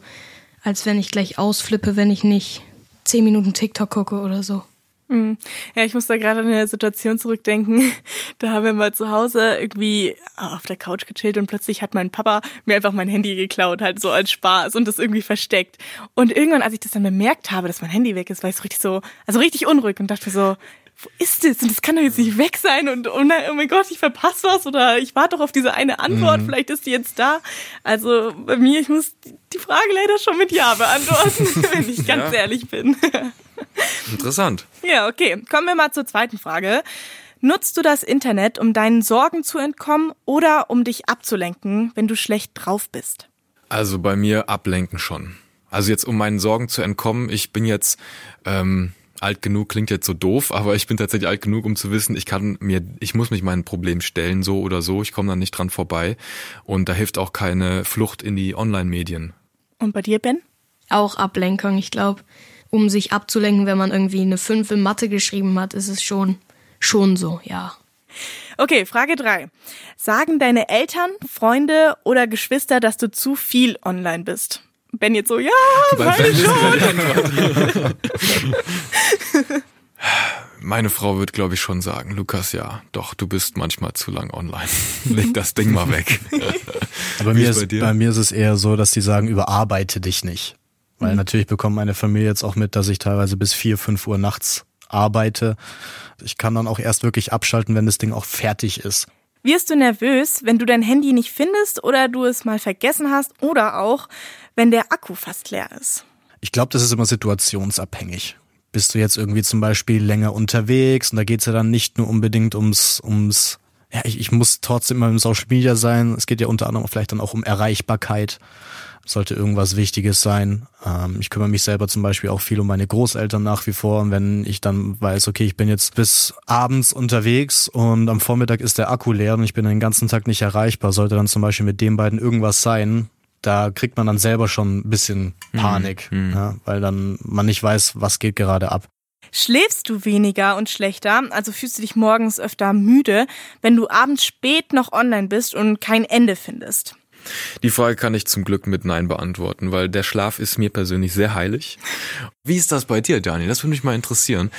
als wenn ich gleich ausflippe, wenn ich nicht zehn Minuten TikTok gucke oder so. Mhm. Ja, ich muss da gerade an eine Situation zurückdenken. Da haben wir mal zu Hause irgendwie auf der Couch gechillt und plötzlich hat mein Papa mir einfach mein Handy geklaut, halt so als Spaß und das irgendwie versteckt. Und irgendwann, als ich das dann bemerkt habe, dass mein Handy weg ist, war ich so richtig so, also richtig unruhig und dachte so, wo ist das? Und das kann doch jetzt nicht weg sein und oh, nein, oh mein Gott, ich verpasse was oder ich warte doch auf diese eine Antwort, mhm. vielleicht ist die jetzt da. Also bei mir, ich muss die Frage leider schon mit Ja beantworten, wenn ich ganz ja. ehrlich bin. Interessant. Ja, okay. Kommen wir mal zur zweiten Frage. Nutzt du das Internet, um deinen Sorgen zu entkommen oder um dich abzulenken, wenn du schlecht drauf bist? Also bei mir ablenken schon. Also jetzt um meinen Sorgen zu entkommen, ich bin jetzt ähm, alt genug, klingt jetzt so doof, aber ich bin tatsächlich alt genug, um zu wissen, ich kann mir, ich muss mich meinen Problem stellen, so oder so, ich komme da nicht dran vorbei. Und da hilft auch keine Flucht in die Online-Medien. Und bei dir, Ben? Auch Ablenkung, ich glaube um sich abzulenken, wenn man irgendwie eine 5 in Mathe geschrieben hat, ist es schon, schon so, ja. Okay, Frage 3. Sagen deine Eltern, Freunde oder Geschwister, dass du zu viel online bist? Ben jetzt so, ja, Bei meine schon. Meine Frau wird, glaube ich, schon sagen, Lukas, ja, doch, du bist manchmal zu lang online. Leg das Ding mal weg. Aber Wie mir ist bei bei mir ist es eher so, dass die sagen, überarbeite dich nicht. Weil natürlich bekommt meine Familie jetzt auch mit, dass ich teilweise bis vier, fünf Uhr nachts arbeite. Ich kann dann auch erst wirklich abschalten, wenn das Ding auch fertig ist. Wirst du nervös, wenn du dein Handy nicht findest oder du es mal vergessen hast oder auch, wenn der Akku fast leer ist? Ich glaube, das ist immer situationsabhängig. Bist du jetzt irgendwie zum Beispiel länger unterwegs und da geht's ja dann nicht nur unbedingt ums, ums, ja, ich, ich muss trotzdem immer im Social Media sein. Es geht ja unter anderem vielleicht dann auch um Erreichbarkeit. Sollte irgendwas Wichtiges sein. Ähm, ich kümmere mich selber zum Beispiel auch viel um meine Großeltern nach wie vor. Und wenn ich dann weiß, okay, ich bin jetzt bis abends unterwegs und am Vormittag ist der Akku leer und ich bin den ganzen Tag nicht erreichbar, sollte dann zum Beispiel mit den beiden irgendwas sein, da kriegt man dann selber schon ein bisschen Panik, Ja, weil dann man nicht weiß, was geht gerade ab. Schläfst du weniger und schlechter, also fühlst du dich morgens öfter müde, wenn du abends spät noch online bist und kein Ende findest? Die Frage kann ich zum Glück mit Nein beantworten, weil der Schlaf ist mir persönlich sehr heilig. Wie ist das bei dir, Daniel? Das würde mich mal interessieren.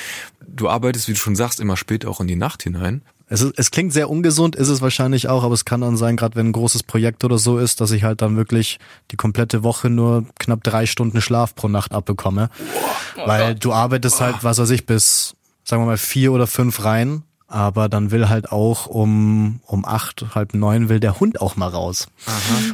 Du arbeitest, wie du schon sagst, immer spät auch in die Nacht hinein. Es, ist, es klingt sehr ungesund, ist es wahrscheinlich auch, aber es kann dann sein, gerade wenn ein großes Projekt oder so ist, dass ich halt dann wirklich die komplette Woche nur knapp drei Stunden Schlaf pro Nacht abbekomme. weil du arbeitest halt, was weiß ich, bis, sagen wir mal, vier oder fünf rein, aber dann will halt auch um, um acht, halb neun will der Hund auch mal raus.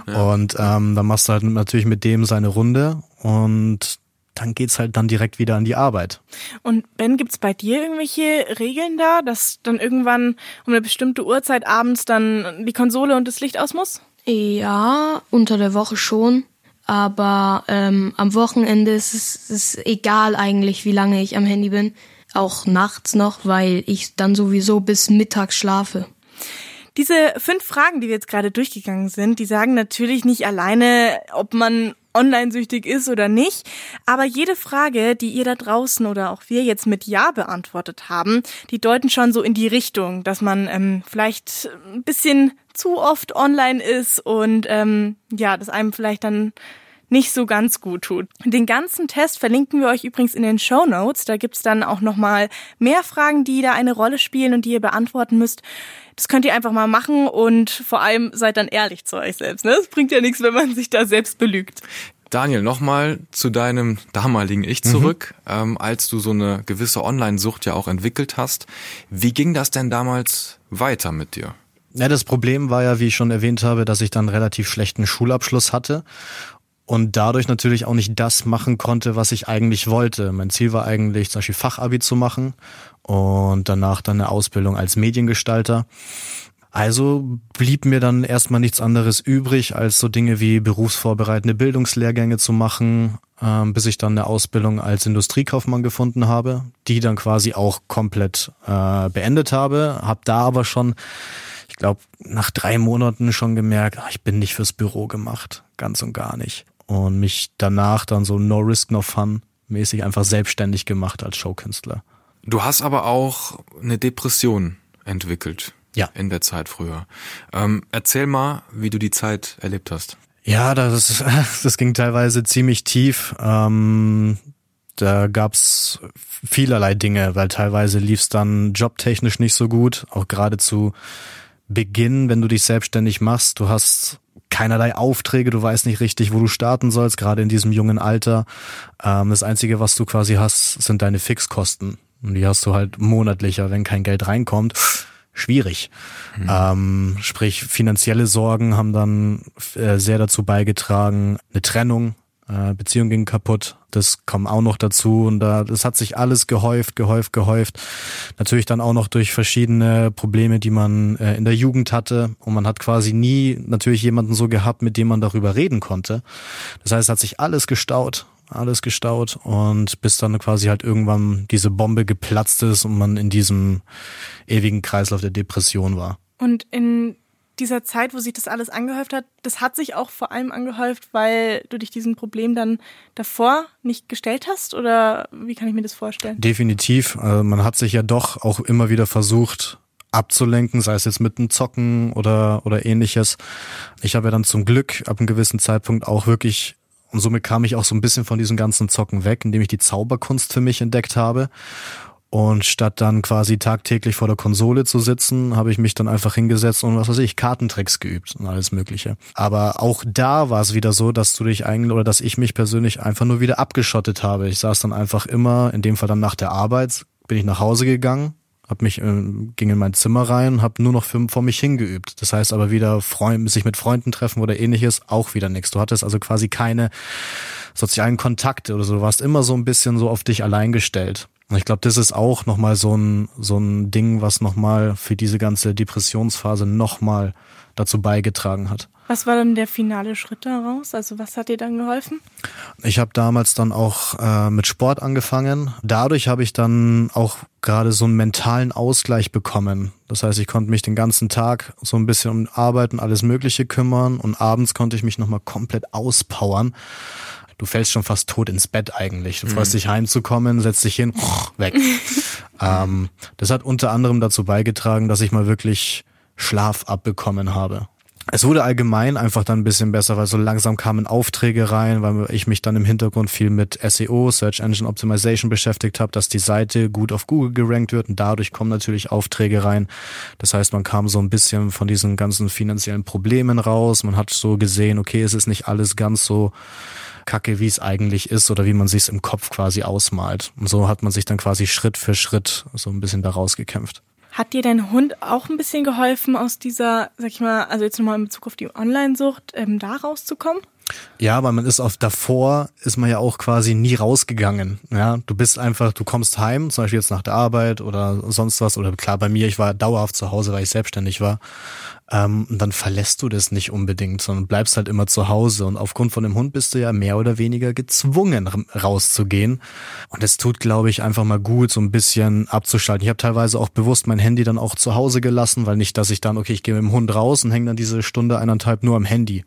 Und ähm, dann machst du halt natürlich mit dem seine Runde und dann geht's halt dann direkt wieder an die Arbeit. Und Ben, gibt's bei dir irgendwelche Regeln da, dass dann irgendwann um eine bestimmte Uhrzeit abends dann die Konsole und das Licht aus muss? Ja, unter der Woche schon. Aber ähm, am Wochenende ist es ist egal eigentlich, wie lange ich am Handy bin. Auch nachts noch, weil ich dann sowieso bis mittags schlafe. Diese fünf Fragen, die wir jetzt gerade durchgegangen sind, die sagen natürlich nicht alleine, ob man online-süchtig ist oder nicht. Aber jede Frage, die ihr da draußen oder auch wir jetzt mit Ja beantwortet haben, die deuten schon so in die Richtung, dass man ähm, vielleicht ein bisschen zu oft online ist und ähm, ja, das einem vielleicht dann nicht so ganz gut tut. Den ganzen Test verlinken wir euch übrigens in den Show Notes. Da gibt's dann auch nochmal mehr Fragen, die da eine Rolle spielen und die ihr beantworten müsst. Das könnt ihr einfach mal machen und vor allem seid dann ehrlich zu euch selbst. Ne? Es bringt ja nichts, wenn man sich da selbst belügt. Daniel, nochmal zu deinem damaligen Ich zurück, ähm, als du so eine gewisse Online-Sucht ja auch entwickelt hast. Wie ging das denn damals weiter mit dir? Ja, das Problem war ja, wie ich schon erwähnt habe, dass ich dann relativ schlechten Schulabschluss hatte und dadurch natürlich auch nicht das machen konnte, was ich eigentlich wollte. Mein Ziel war eigentlich zum Beispiel Fachabi zu machen und danach dann eine Ausbildung als Mediengestalter. Also blieb mir dann erstmal nichts anderes übrig, als so Dinge wie berufsvorbereitende Bildungslehrgänge zu machen, ähm, bis ich dann eine Ausbildung als Industriekaufmann gefunden habe, die dann quasi auch komplett äh, beendet habe. Hab da aber schon, ich glaube, nach drei Monaten schon gemerkt, ach, ich bin nicht fürs Büro gemacht, ganz und gar nicht. Und mich danach dann so No Risk No Fun mäßig einfach selbstständig gemacht als Showkünstler. Du hast aber auch eine Depression entwickelt. Ja. In der Zeit früher. Ähm, erzähl mal, wie du die Zeit erlebt hast. Ja, das, das ging teilweise ziemlich tief. Ähm, da gab's vielerlei Dinge, weil teilweise lief's dann jobtechnisch nicht so gut. Auch gerade zu Beginn, wenn du dich selbstständig machst, du hast keinerlei Aufträge, du weißt nicht richtig, wo du starten sollst, gerade in diesem jungen Alter. Ähm, das Einzige, was du quasi hast, sind deine Fixkosten. Und die hast du halt monatlicher, wenn kein Geld reinkommt schwierig. Mhm. Ähm, sprich, finanzielle Sorgen haben dann äh, sehr dazu beigetragen, eine Trennung, äh, Beziehung ging kaputt, das kam auch noch dazu und da, das hat sich alles gehäuft, gehäuft, gehäuft. Natürlich dann auch noch durch verschiedene Probleme, die man äh, in der Jugend hatte und man hat quasi nie natürlich jemanden so gehabt, mit dem man darüber reden konnte. Das heißt, es hat sich alles gestaut alles gestaut und bis dann quasi halt irgendwann diese Bombe geplatzt ist und man in diesem ewigen Kreislauf der Depression war. Und in dieser Zeit, wo sich das alles angehäuft hat, das hat sich auch vor allem angehäuft, weil du dich diesem Problem dann davor nicht gestellt hast? Oder wie kann ich mir das vorstellen? Definitiv. Also man hat sich ja doch auch immer wieder versucht, abzulenken, sei es jetzt mit einem Zocken oder, oder ähnliches. Ich habe ja dann zum Glück ab einem gewissen Zeitpunkt auch wirklich Und somit kam ich auch so ein bisschen von diesem ganzen Zocken weg, indem ich die Zauberkunst für mich entdeckt habe. Und statt dann quasi tagtäglich vor der Konsole zu sitzen, habe ich mich dann einfach hingesetzt und was weiß ich, Kartentricks geübt und alles Mögliche. Aber auch da war es wieder so, dass du dich eigentlich oder dass ich mich persönlich einfach nur wieder abgeschottet habe. Ich saß dann einfach immer, in dem Fall dann nach der Arbeit, bin ich nach Hause gegangen, hab mich äh, ging in mein Zimmer rein, habe nur noch vor mich hingeübt. Das heißt aber wieder Freund, sich mit Freunden treffen oder ähnliches auch wieder nichts. Du hattest also quasi keine sozialen Kontakte oder so. Du warst immer so ein bisschen so auf dich allein gestellt. Und ich glaube, das ist auch nochmal so ein, so ein Ding, was nochmal für diese ganze Depressionsphase nochmal dazu beigetragen hat. Was war dann der finale Schritt daraus? Also was hat dir dann geholfen? Ich habe damals dann auch äh, mit Sport angefangen. Dadurch habe ich dann auch gerade so einen mentalen Ausgleich bekommen. Das heißt, ich konnte mich den ganzen Tag so ein bisschen um Arbeit und alles Mögliche kümmern und abends konnte ich mich nochmal komplett auspowern du fällst schon fast tot ins Bett eigentlich. Du freust mhm. dich heimzukommen, setzt dich hin, weg. ähm, das hat unter anderem dazu beigetragen, dass ich mal wirklich Schlaf abbekommen habe. Es wurde allgemein einfach dann ein bisschen besser, weil so langsam kamen Aufträge rein, weil ich mich dann im Hintergrund viel mit SEO, Search Engine Optimization beschäftigt habe, dass die Seite gut auf Google gerankt wird und dadurch kommen natürlich Aufträge rein. Das heißt, man kam so ein bisschen von diesen ganzen finanziellen Problemen raus. Man hat so gesehen, okay, es ist nicht alles ganz so kacke, wie es eigentlich ist oder wie man sich es im Kopf quasi ausmalt. Und so hat man sich dann quasi Schritt für Schritt so ein bisschen daraus gekämpft. Hat dir dein Hund auch ein bisschen geholfen, aus dieser, sag ich mal, also jetzt nochmal in Bezug auf die Online-Sucht, ähm, da rauszukommen? Ja, weil man ist auf davor ist man ja auch quasi nie rausgegangen. Ja, du bist einfach, du kommst heim, zum Beispiel jetzt nach der Arbeit oder sonst was oder klar bei mir, ich war dauerhaft zu Hause, weil ich selbstständig war ähm, und dann verlässt du das nicht unbedingt, sondern bleibst halt immer zu Hause. Und aufgrund von dem Hund bist du ja mehr oder weniger gezwungen, rauszugehen. Und es tut, glaube ich, einfach mal gut, so ein bisschen abzuschalten. Ich habe teilweise auch bewusst mein Handy dann auch zu Hause gelassen, weil nicht, dass ich dann, okay, ich gehe mit dem Hund raus und hänge dann diese Stunde eineinhalb nur am Handy.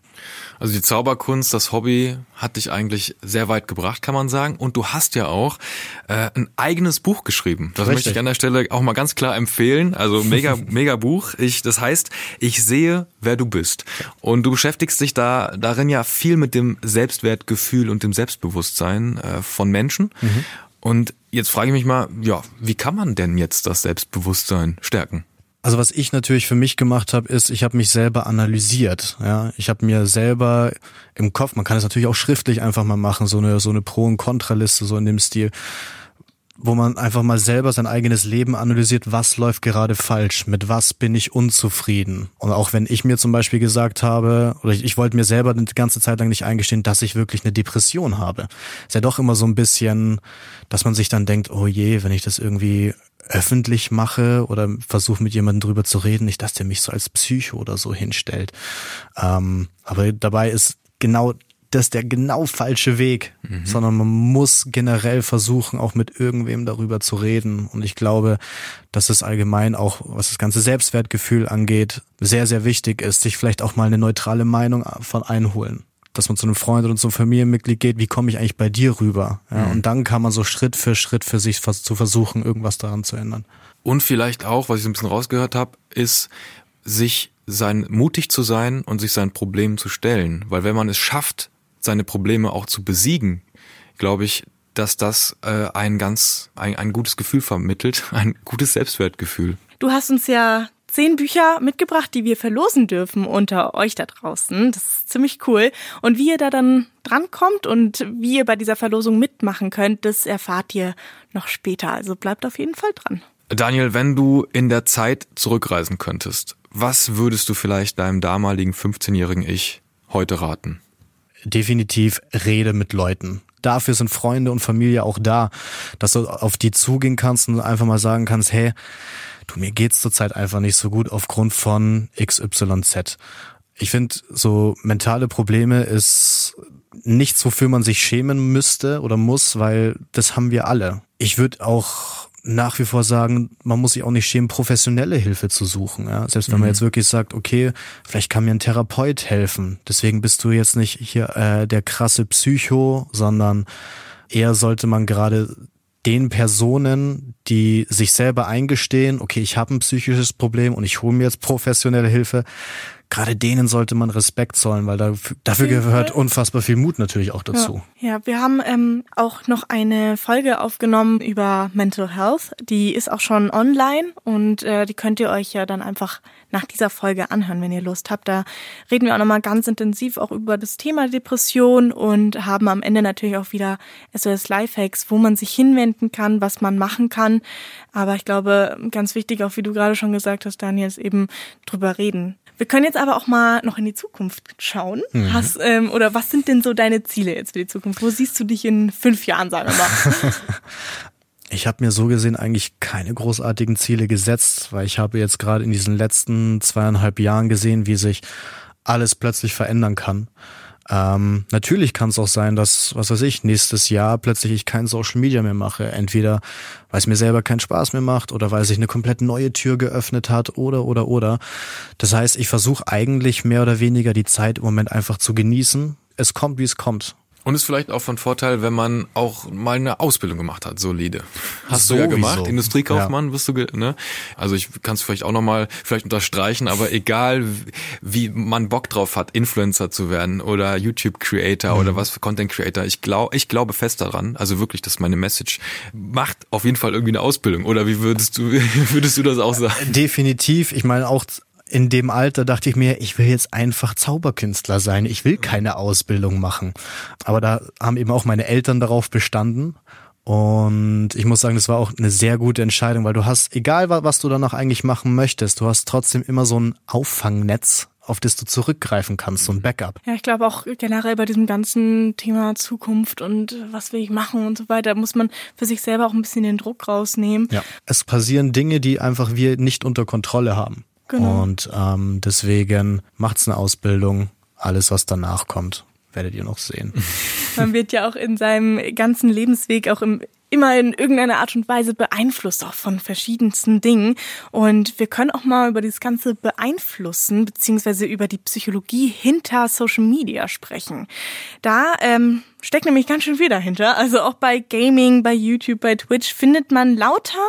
Also die Zauberkunst, das Hobby hat dich eigentlich sehr weit gebracht, kann man sagen. Und du hast ja auch äh, ein eigenes Buch geschrieben. Das Richtig. möchte ich an der Stelle auch mal ganz klar empfehlen. Also mega, mega Buch. Ich, das heißt, ich sehe, wer du bist. Und du beschäftigst dich da darin ja viel mit dem Selbstwertgefühl und dem Selbstbewusstsein äh, von Menschen. Mhm. Und jetzt frage ich mich mal, ja, wie kann man denn jetzt das Selbstbewusstsein stärken? Also was ich natürlich für mich gemacht habe, ist, ich habe mich selber analysiert. Ja, ich habe mir selber im Kopf, man kann es natürlich auch schriftlich einfach mal machen, so eine so eine Pro und Kontraliste so in dem Stil wo man einfach mal selber sein eigenes Leben analysiert, was läuft gerade falsch, mit was bin ich unzufrieden. Und auch wenn ich mir zum Beispiel gesagt habe, oder ich, ich wollte mir selber die ganze Zeit lang nicht eingestehen, dass ich wirklich eine Depression habe. Ist ja doch immer so ein bisschen, dass man sich dann denkt, oh je, wenn ich das irgendwie öffentlich mache oder versuche mit jemandem drüber zu reden, nicht, dass der mich so als Psycho oder so hinstellt. Ähm, aber dabei ist genau das ist der genau falsche Weg, mhm. sondern man muss generell versuchen, auch mit irgendwem darüber zu reden. Und ich glaube, dass es allgemein auch, was das ganze Selbstwertgefühl angeht, sehr, sehr wichtig ist, sich vielleicht auch mal eine neutrale Meinung von einholen. Dass man zu einem Freund oder zum Familienmitglied geht, wie komme ich eigentlich bei dir rüber? Ja, mhm. Und dann kann man so Schritt für Schritt für sich zu versuchen, irgendwas daran zu ändern. Und vielleicht auch, was ich so ein bisschen rausgehört habe, ist, sich sein mutig zu sein und sich sein Problem zu stellen. Weil wenn man es schafft, seine Probleme auch zu besiegen, glaube ich, dass das äh, ein ganz, ein, ein gutes Gefühl vermittelt, ein gutes Selbstwertgefühl. Du hast uns ja zehn Bücher mitgebracht, die wir verlosen dürfen unter euch da draußen. Das ist ziemlich cool. Und wie ihr da dann drankommt und wie ihr bei dieser Verlosung mitmachen könnt, das erfahrt ihr noch später. Also bleibt auf jeden Fall dran. Daniel, wenn du in der Zeit zurückreisen könntest, was würdest du vielleicht deinem damaligen 15-jährigen Ich heute raten? Definitiv rede mit Leuten. Dafür sind Freunde und Familie auch da, dass du auf die zugehen kannst und einfach mal sagen kannst, hey, du, mir geht's zurzeit einfach nicht so gut aufgrund von XYZ. Ich finde, so mentale Probleme ist nichts, wofür man sich schämen müsste oder muss, weil das haben wir alle. Ich würde auch nach wie vor sagen, man muss sich auch nicht schämen, professionelle Hilfe zu suchen. Ja? Selbst wenn mhm. man jetzt wirklich sagt, okay, vielleicht kann mir ein Therapeut helfen. Deswegen bist du jetzt nicht hier äh, der krasse Psycho, sondern eher sollte man gerade den Personen, die sich selber eingestehen, okay, ich habe ein psychisches Problem und ich hole mir jetzt professionelle Hilfe, gerade denen sollte man Respekt zollen, weil da, dafür gehört unfassbar viel Mut natürlich auch dazu. Ja, ja wir haben ähm, auch noch eine Folge aufgenommen über Mental Health. Die ist auch schon online und äh, die könnt ihr euch ja dann einfach nach dieser Folge anhören, wenn ihr Lust habt. Da reden wir auch nochmal ganz intensiv auch über das Thema Depression und haben am Ende natürlich auch wieder SOS Lifehacks, wo man sich hinwenden kann, was man machen kann. Aber ich glaube, ganz wichtig, auch wie du gerade schon gesagt hast, Daniel, ist eben drüber reden. Wir können jetzt aber auch mal noch in die Zukunft schauen. Mhm. Hast, ähm, oder was sind denn so deine Ziele jetzt für die Zukunft? Wo siehst du dich in fünf Jahren, sagen wir mal? Ich habe mir so gesehen eigentlich keine großartigen Ziele gesetzt, weil ich habe jetzt gerade in diesen letzten zweieinhalb Jahren gesehen, wie sich alles plötzlich verändern kann. Ähm, natürlich kann es auch sein, dass, was weiß ich, nächstes Jahr plötzlich ich kein Social Media mehr mache. Entweder weil es mir selber keinen Spaß mehr macht oder weil sich eine komplett neue Tür geöffnet hat oder oder oder. Das heißt, ich versuche eigentlich mehr oder weniger die Zeit im Moment einfach zu genießen. Es kommt, wie es kommt. Und ist vielleicht auch von Vorteil, wenn man auch mal eine Ausbildung gemacht hat, solide. Hast Sowieso. du ja gemacht, Industriekaufmann ja. bist du, ne? Also ich kann es vielleicht auch nochmal vielleicht unterstreichen, aber egal wie man Bock drauf hat, Influencer zu werden oder YouTube Creator mhm. oder was für Content Creator, ich glaube, ich glaube fest daran, also wirklich, dass meine Message macht auf jeden Fall irgendwie eine Ausbildung. Oder wie würdest du, würdest du das auch sagen? Definitiv. Ich meine auch in dem Alter dachte ich mir, ich will jetzt einfach Zauberkünstler sein. Ich will keine Ausbildung machen. Aber da haben eben auch meine Eltern darauf bestanden. Und ich muss sagen, das war auch eine sehr gute Entscheidung, weil du hast, egal was du danach eigentlich machen möchtest, du hast trotzdem immer so ein Auffangnetz, auf das du zurückgreifen kannst, so ein Backup. Ja, ich glaube auch generell bei diesem ganzen Thema Zukunft und was will ich machen und so weiter, muss man für sich selber auch ein bisschen den Druck rausnehmen. Ja, es passieren Dinge, die einfach wir nicht unter Kontrolle haben. Genau. Und ähm, deswegen macht's eine Ausbildung. Alles, was danach kommt, werdet ihr noch sehen. Man wird ja auch in seinem ganzen Lebensweg auch im immer in irgendeiner Art und Weise beeinflusst, auch von verschiedensten Dingen. Und wir können auch mal über dieses ganze Beeinflussen beziehungsweise über die Psychologie hinter Social Media sprechen. Da ähm, steckt nämlich ganz schön viel dahinter. Also auch bei Gaming, bei YouTube, bei Twitch findet man lauter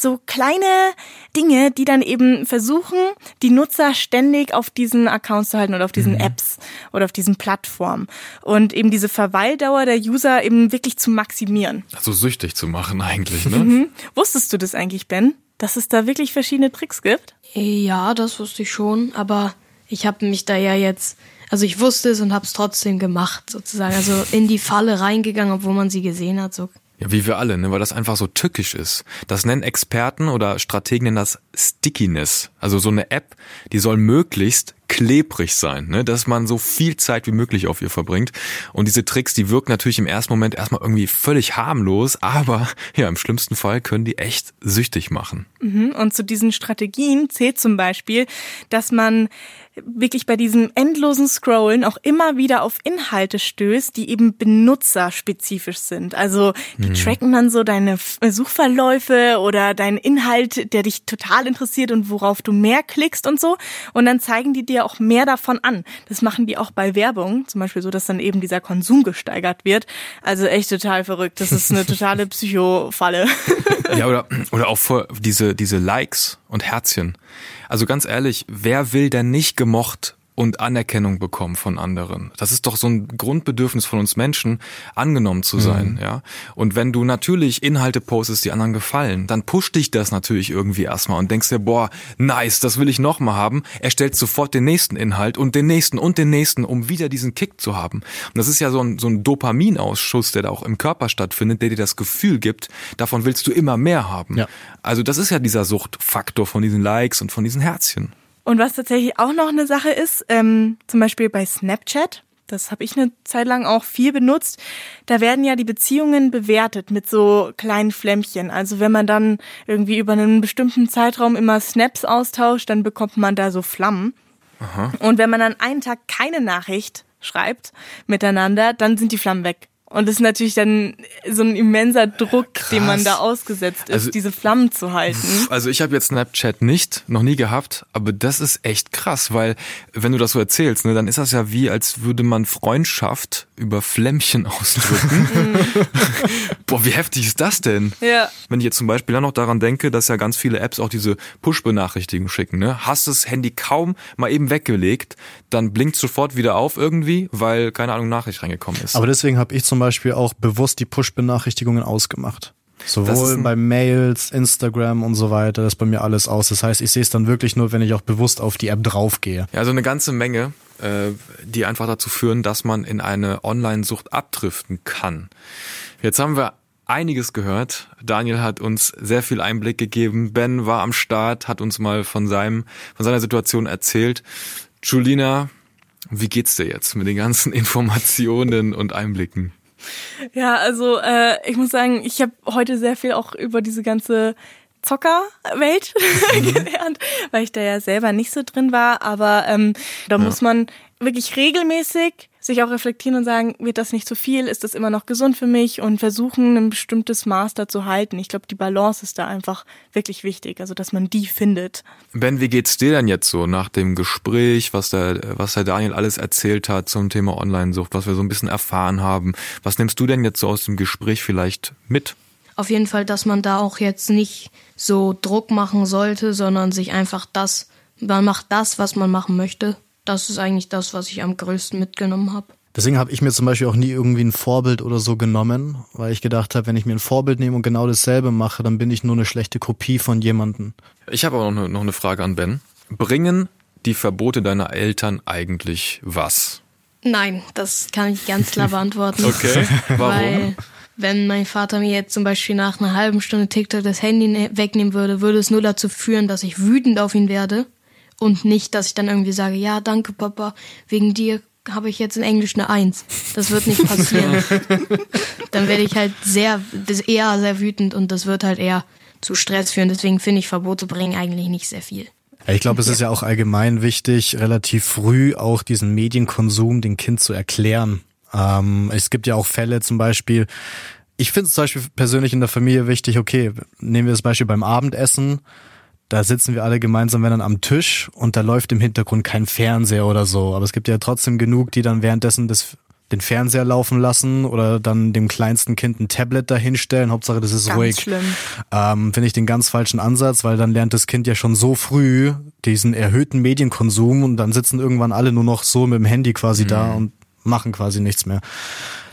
so kleine Dinge, die dann eben versuchen, die Nutzer ständig auf diesen Accounts zu halten oder auf diesen mhm. Apps oder auf diesen Plattformen und eben diese Verweildauer der User eben wirklich zu maximieren. Also süchtig zu machen eigentlich, ne? Mhm. Wusstest du das eigentlich, Ben? Dass es da wirklich verschiedene Tricks gibt? Ja, das wusste ich schon, aber ich habe mich da ja jetzt, also ich wusste es und habe es trotzdem gemacht, sozusagen. Also in die Falle reingegangen, obwohl man sie gesehen hat. So ja, wie wir alle, ne? weil das einfach so tückisch ist. Das nennen Experten oder Strategen nennen das Stickiness. Also so eine App, die soll möglichst klebrig sein, ne? dass man so viel Zeit wie möglich auf ihr verbringt. Und diese Tricks, die wirken natürlich im ersten Moment erstmal irgendwie völlig harmlos, aber ja, im schlimmsten Fall können die echt süchtig machen. Mhm. Und zu diesen Strategien zählt zum Beispiel, dass man wirklich bei diesem endlosen Scrollen auch immer wieder auf Inhalte stößt, die eben benutzerspezifisch sind. Also die mhm. tracken dann so deine Suchverläufe oder deinen Inhalt, der dich total interessiert und worauf du mehr klickst und so. Und dann zeigen die dir auch mehr davon an. Das machen die auch bei Werbung, zum Beispiel so, dass dann eben dieser Konsum gesteigert wird. Also echt total verrückt. Das ist eine totale Psychofalle. ja, oder, oder auch vor diese, diese Likes und Herzchen. Also ganz ehrlich, wer will denn nicht gemocht und Anerkennung bekommen von anderen. Das ist doch so ein Grundbedürfnis von uns Menschen, angenommen zu sein, mhm. ja. Und wenn du natürlich Inhalte postest, die anderen gefallen, dann pusht dich das natürlich irgendwie erstmal und denkst dir, boah, nice, das will ich nochmal haben. Er stellt sofort den nächsten Inhalt und den nächsten und den nächsten, um wieder diesen Kick zu haben. Und das ist ja so ein, so ein Dopaminausschuss, der da auch im Körper stattfindet, der dir das Gefühl gibt, davon willst du immer mehr haben. Ja. Also das ist ja dieser Suchtfaktor von diesen Likes und von diesen Herzchen. Und was tatsächlich auch noch eine Sache ist, ähm, zum Beispiel bei Snapchat, das habe ich eine Zeit lang auch viel benutzt, da werden ja die Beziehungen bewertet mit so kleinen Flämmchen. Also wenn man dann irgendwie über einen bestimmten Zeitraum immer Snaps austauscht, dann bekommt man da so Flammen. Aha. Und wenn man dann einen Tag keine Nachricht schreibt miteinander, dann sind die Flammen weg. Und das ist natürlich dann so ein immenser Druck, Krass. dem man da ausgesetzt ist, Also- diese Flammen zu halten. Also ich habe jetzt Snapchat nicht, noch nie gehabt, aber das ist echt krass, weil wenn du das so erzählst, ne, dann ist das ja wie, als würde man Freundschaft über Flämmchen ausdrücken. Boah, wie heftig ist das denn? Ja. Wenn ich jetzt zum Beispiel dann noch daran denke, dass ja ganz viele Apps auch diese Push-Benachrichtigungen schicken, ne? Hast das Handy kaum mal eben weggelegt, dann blinkt sofort wieder auf irgendwie, weil, keine Ahnung, Nachricht reingekommen ist. Aber deswegen habe ich zum Beispiel auch bewusst die Push-Benachrichtigungen ausgemacht. Sowohl bei Mails, Instagram und so weiter, das ist bei mir alles aus. Das heißt, ich sehe es dann wirklich nur, wenn ich auch bewusst auf die App draufgehe. Ja, also eine ganze Menge, äh, die einfach dazu führen, dass man in eine Online-Sucht abdriften kann. Jetzt haben wir einiges gehört. Daniel hat uns sehr viel Einblick gegeben. Ben war am Start, hat uns mal von seinem, von seiner Situation erzählt. Julina, wie geht's dir jetzt mit den ganzen Informationen und Einblicken? Ja, also äh, ich muss sagen, ich habe heute sehr viel auch über diese ganze Zockerwelt gelernt, weil ich da ja selber nicht so drin war. Aber ähm, da muss man wirklich regelmäßig sich auch reflektieren und sagen, wird das nicht zu viel? Ist das immer noch gesund für mich? Und versuchen, ein bestimmtes Maß da zu halten. Ich glaube, die Balance ist da einfach wirklich wichtig, also dass man die findet. Ben, wie geht's dir denn jetzt so nach dem Gespräch, was der, was der Daniel alles erzählt hat zum Thema Online-Sucht, was wir so ein bisschen erfahren haben? Was nimmst du denn jetzt so aus dem Gespräch vielleicht mit? Auf jeden Fall, dass man da auch jetzt nicht so Druck machen sollte, sondern sich einfach das, man macht das, was man machen möchte. Das ist eigentlich das, was ich am größten mitgenommen habe. Deswegen habe ich mir zum Beispiel auch nie irgendwie ein Vorbild oder so genommen, weil ich gedacht habe, wenn ich mir ein Vorbild nehme und genau dasselbe mache, dann bin ich nur eine schlechte Kopie von jemandem. Ich habe auch noch eine, noch eine Frage an Ben. Bringen die Verbote deiner Eltern eigentlich was? Nein, das kann ich ganz klar beantworten. Okay, warum? Weil, wenn mein Vater mir jetzt zum Beispiel nach einer halben Stunde TikTok das Handy ne- wegnehmen würde, würde es nur dazu führen, dass ich wütend auf ihn werde und nicht, dass ich dann irgendwie sage, ja, danke Papa, wegen dir habe ich jetzt in Englisch eine Eins. Das wird nicht passieren. dann werde ich halt sehr, eher sehr wütend und das wird halt eher zu Stress führen. Deswegen finde ich Verbote bringen eigentlich nicht sehr viel. Ich glaube, es ist ja auch allgemein wichtig, relativ früh auch diesen Medienkonsum dem Kind zu erklären. Ähm, es gibt ja auch Fälle zum Beispiel, ich finde es zum Beispiel persönlich in der Familie wichtig, okay, nehmen wir das Beispiel beim Abendessen, da sitzen wir alle gemeinsam wenn dann am Tisch und da läuft im Hintergrund kein Fernseher oder so. Aber es gibt ja trotzdem genug, die dann währenddessen das, den Fernseher laufen lassen oder dann dem kleinsten Kind ein Tablet dahinstellen. Hauptsache, das ist Ganz ruhig. schlimm. Ähm, Finde ich den ganz falschen Ansatz, weil dann lernt das Kind ja schon so früh diesen erhöhten Medienkonsum und dann sitzen irgendwann alle nur noch so mit dem Handy quasi da und machen quasi nichts mehr.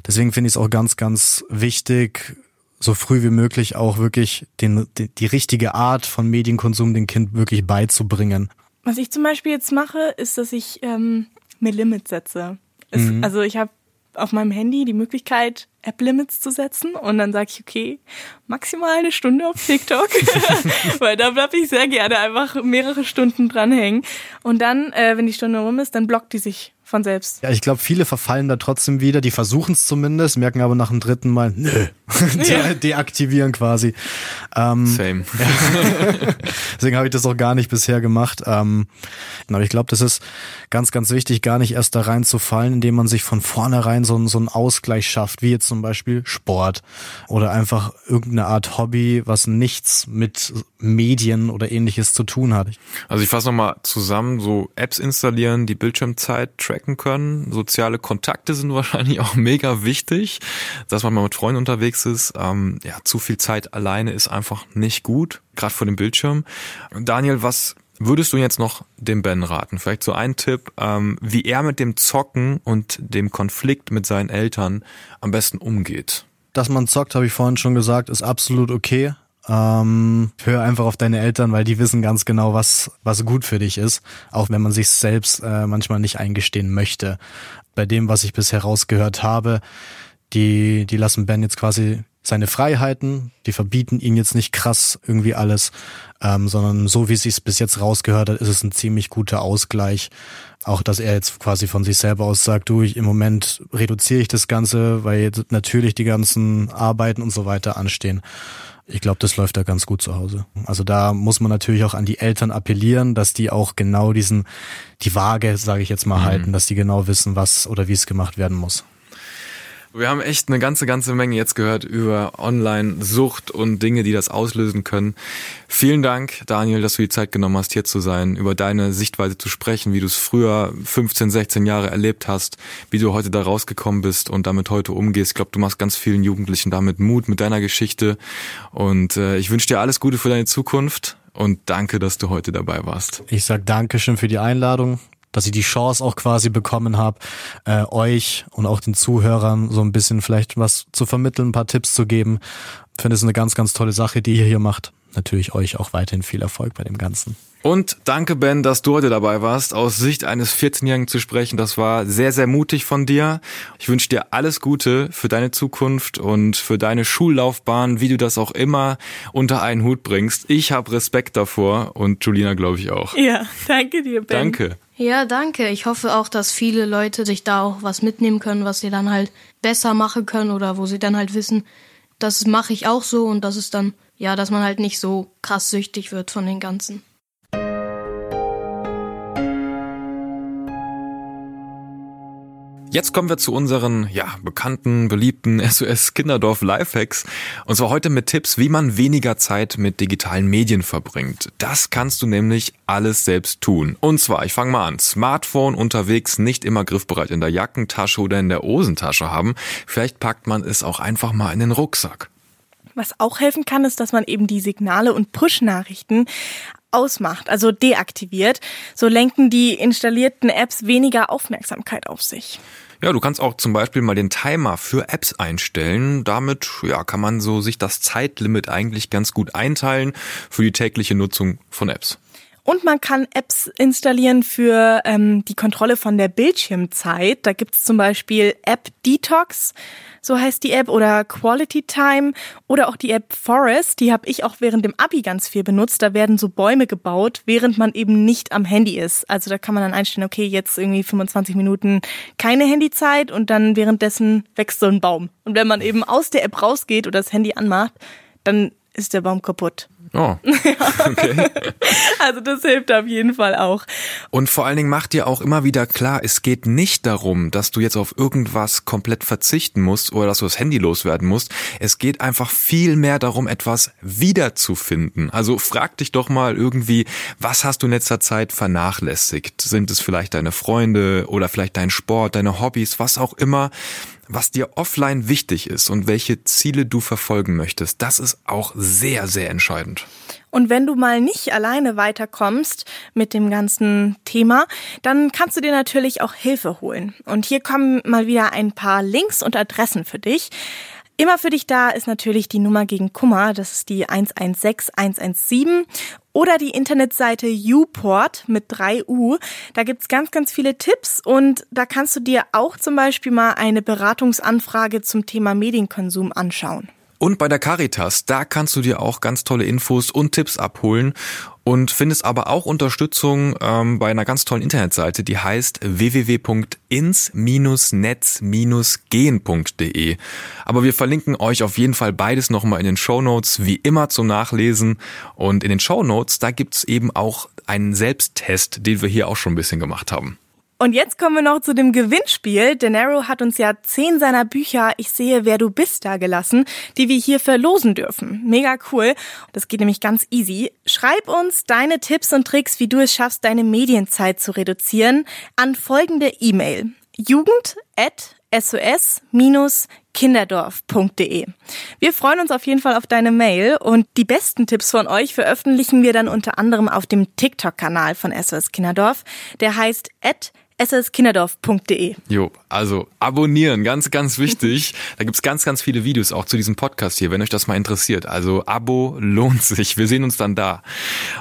Deswegen finde ich es auch ganz, ganz wichtig, so früh wie möglich auch wirklich den, die, die richtige Art von Medienkonsum dem Kind wirklich beizubringen. Was ich zum Beispiel jetzt mache, ist, dass ich ähm, mir Limits setze. Es, Also ich habe auf meinem Handy die Möglichkeit, App-Limits zu setzen und dann sage ich, okay, maximal eine Stunde auf TikTok, weil da bleibe ich sehr gerne einfach mehrere Stunden dranhängen. Und dann, äh, wenn die Stunde rum ist, dann blockt die sich von selbst. Ja, ich glaube, viele verfallen da trotzdem wieder, die versuchen es zumindest, merken aber nach dem dritten Mal, nö, De deaktivieren quasi. Ähm, Same. Deswegen habe ich das auch gar nicht bisher gemacht. Ähm, aber ich glaube, das ist ganz, ganz wichtig, gar nicht erst da reinzufallen, indem man sich von vornherein so, einen- so einen Ausgleich schafft, wie jetzt zum Beispiel Sport oder einfach irgendeine Art Hobby, was nichts mit Medien oder ähnliches zu tun hat. Also ich fasse nochmal zusammen, so Apps installieren, die Bildschirmzeit tracken können. Soziale Kontakte sind wahrscheinlich auch mega wichtig, dass man mal mit Freunden unterwegs ist. Ähm, ja, zu viel Zeit alleine ist einfach nicht gut, gerade vor dem Bildschirm. Daniel, was würdest du jetzt noch dem Ben raten? Vielleicht so ein Tipp, ähm, wie er mit dem Zocken und dem Konflikt mit seinen Eltern am besten umgeht. Dass man zockt, habe ich vorhin schon gesagt, ist absolut okay. Ähm, hör einfach auf deine Eltern, weil die wissen ganz genau, was, was gut für dich ist, auch wenn man sich selbst äh, manchmal nicht eingestehen möchte. Bei dem, was ich bisher rausgehört habe, die, die lassen Ben jetzt quasi seine Freiheiten, die verbieten ihn jetzt nicht krass irgendwie alles, ähm, sondern so wie es sich bis jetzt rausgehört hat, ist es ein ziemlich guter Ausgleich. Auch, dass er jetzt quasi von sich selber aus sagt, du, ich, im Moment reduziere ich das Ganze, weil jetzt natürlich die ganzen Arbeiten und so weiter anstehen. Ich glaube, das läuft da ganz gut zu Hause. Also da muss man natürlich auch an die Eltern appellieren, dass die auch genau diesen, die Waage, sage ich jetzt mal, halten, dass die genau wissen, was oder wie es gemacht werden muss. Wir haben echt eine ganze, ganze Menge jetzt gehört über Online-Sucht und Dinge, die das auslösen können. Vielen Dank, Daniel, dass du die Zeit genommen hast, hier zu sein, über deine Sichtweise zu sprechen, wie du es früher 15, 16 Jahre erlebt hast, wie du heute da rausgekommen bist und damit heute umgehst. Ich glaube, du machst ganz vielen Jugendlichen damit Mut mit deiner Geschichte. Und äh, ich wünsche dir alles Gute für deine Zukunft und danke, dass du heute dabei warst. Ich sag Dankeschön für die Einladung dass ich die Chance auch quasi bekommen habe, äh, euch und auch den Zuhörern so ein bisschen vielleicht was zu vermitteln, ein paar Tipps zu geben. Ich finde es eine ganz, ganz tolle Sache, die ihr hier macht. Natürlich euch auch weiterhin viel Erfolg bei dem Ganzen. Und danke, Ben, dass du heute dabei warst. Aus Sicht eines 14-Jährigen zu sprechen, das war sehr, sehr mutig von dir. Ich wünsche dir alles Gute für deine Zukunft und für deine Schullaufbahn, wie du das auch immer unter einen Hut bringst. Ich habe Respekt davor und Julina, glaube ich, auch. Ja, danke dir, Ben. Danke. Ja, danke. Ich hoffe auch, dass viele Leute sich da auch was mitnehmen können, was sie dann halt besser machen können oder wo sie dann halt wissen, das mache ich auch so und das ist dann, ja, dass man halt nicht so krass süchtig wird von den Ganzen. Jetzt kommen wir zu unseren, ja, bekannten, beliebten SOS Kinderdorf Lifehacks. Und zwar heute mit Tipps, wie man weniger Zeit mit digitalen Medien verbringt. Das kannst du nämlich alles selbst tun. Und zwar, ich fange mal an. Smartphone unterwegs nicht immer griffbereit in der Jackentasche oder in der Hosentasche haben. Vielleicht packt man es auch einfach mal in den Rucksack. Was auch helfen kann, ist, dass man eben die Signale und Push-Nachrichten ausmacht, also deaktiviert. So lenken die installierten Apps weniger Aufmerksamkeit auf sich. Ja, du kannst auch zum Beispiel mal den Timer für Apps einstellen. Damit ja, kann man so sich das Zeitlimit eigentlich ganz gut einteilen für die tägliche Nutzung von Apps. Und man kann Apps installieren für ähm, die Kontrolle von der Bildschirmzeit. Da gibt's zum Beispiel App Detox, so heißt die App, oder Quality Time oder auch die App Forest. Die habe ich auch während dem Abi ganz viel benutzt. Da werden so Bäume gebaut, während man eben nicht am Handy ist. Also da kann man dann einstellen, okay, jetzt irgendwie 25 Minuten keine Handyzeit und dann währenddessen wächst so ein Baum. Und wenn man eben aus der App rausgeht oder das Handy anmacht, dann ist der Baum kaputt. Oh. Okay. also das hilft auf jeden Fall auch. Und vor allen Dingen macht dir auch immer wieder klar, es geht nicht darum, dass du jetzt auf irgendwas komplett verzichten musst oder dass du das Handy loswerden musst. Es geht einfach viel mehr darum, etwas wiederzufinden. Also frag dich doch mal irgendwie, was hast du in letzter Zeit vernachlässigt? Sind es vielleicht deine Freunde oder vielleicht dein Sport, deine Hobbys, was auch immer? Was dir offline wichtig ist und welche Ziele du verfolgen möchtest, das ist auch sehr, sehr entscheidend. Und wenn du mal nicht alleine weiterkommst mit dem ganzen Thema, dann kannst du dir natürlich auch Hilfe holen. Und hier kommen mal wieder ein paar Links und Adressen für dich. Immer für dich da ist natürlich die Nummer gegen Kummer, das ist die 116 117 oder die Internetseite Uport mit 3U. Da gibt's ganz, ganz viele Tipps und da kannst du dir auch zum Beispiel mal eine Beratungsanfrage zum Thema Medienkonsum anschauen. Und bei der Caritas, da kannst du dir auch ganz tolle Infos und Tipps abholen und findest aber auch Unterstützung ähm, bei einer ganz tollen Internetseite, die heißt www.ins-netz-gehen.de. Aber wir verlinken euch auf jeden Fall beides nochmal in den Show Notes, wie immer zum Nachlesen. Und in den Show Notes, da gibt's eben auch einen Selbsttest, den wir hier auch schon ein bisschen gemacht haben. Und jetzt kommen wir noch zu dem Gewinnspiel. Denaro hat uns ja zehn seiner Bücher Ich sehe, wer du bist da gelassen, die wir hier verlosen dürfen. Mega cool. Das geht nämlich ganz easy. Schreib uns deine Tipps und Tricks, wie du es schaffst, deine Medienzeit zu reduzieren, an folgende E-Mail. Jugend at sos-kinderdorf.de. Wir freuen uns auf jeden Fall auf deine Mail und die besten Tipps von euch veröffentlichen wir dann unter anderem auf dem TikTok-Kanal von SOS Kinderdorf. Der heißt at sskinderdorf.de. Jo, also abonnieren, ganz, ganz wichtig. da gibt's ganz, ganz viele Videos auch zu diesem Podcast hier, wenn euch das mal interessiert. Also Abo lohnt sich. Wir sehen uns dann da.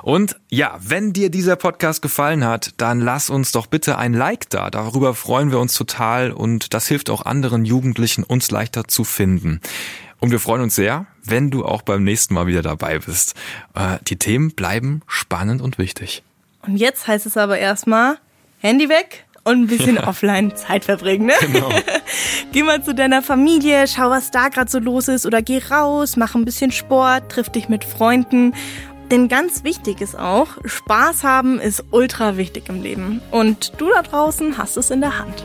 Und ja, wenn dir dieser Podcast gefallen hat, dann lass uns doch bitte ein Like da. Darüber freuen wir uns total und das hilft auch anderen Jugendlichen, uns leichter zu finden. Und wir freuen uns sehr, wenn du auch beim nächsten Mal wieder dabei bist. Äh, die Themen bleiben spannend und wichtig. Und jetzt heißt es aber erstmal Handy weg, und ein bisschen ja. offline Zeit verbringen. Ne? Genau. geh mal zu deiner Familie, schau, was da gerade so los ist oder geh raus, mach ein bisschen Sport, triff dich mit Freunden. Denn ganz wichtig ist auch, Spaß haben ist ultra wichtig im Leben. Und du da draußen hast es in der Hand.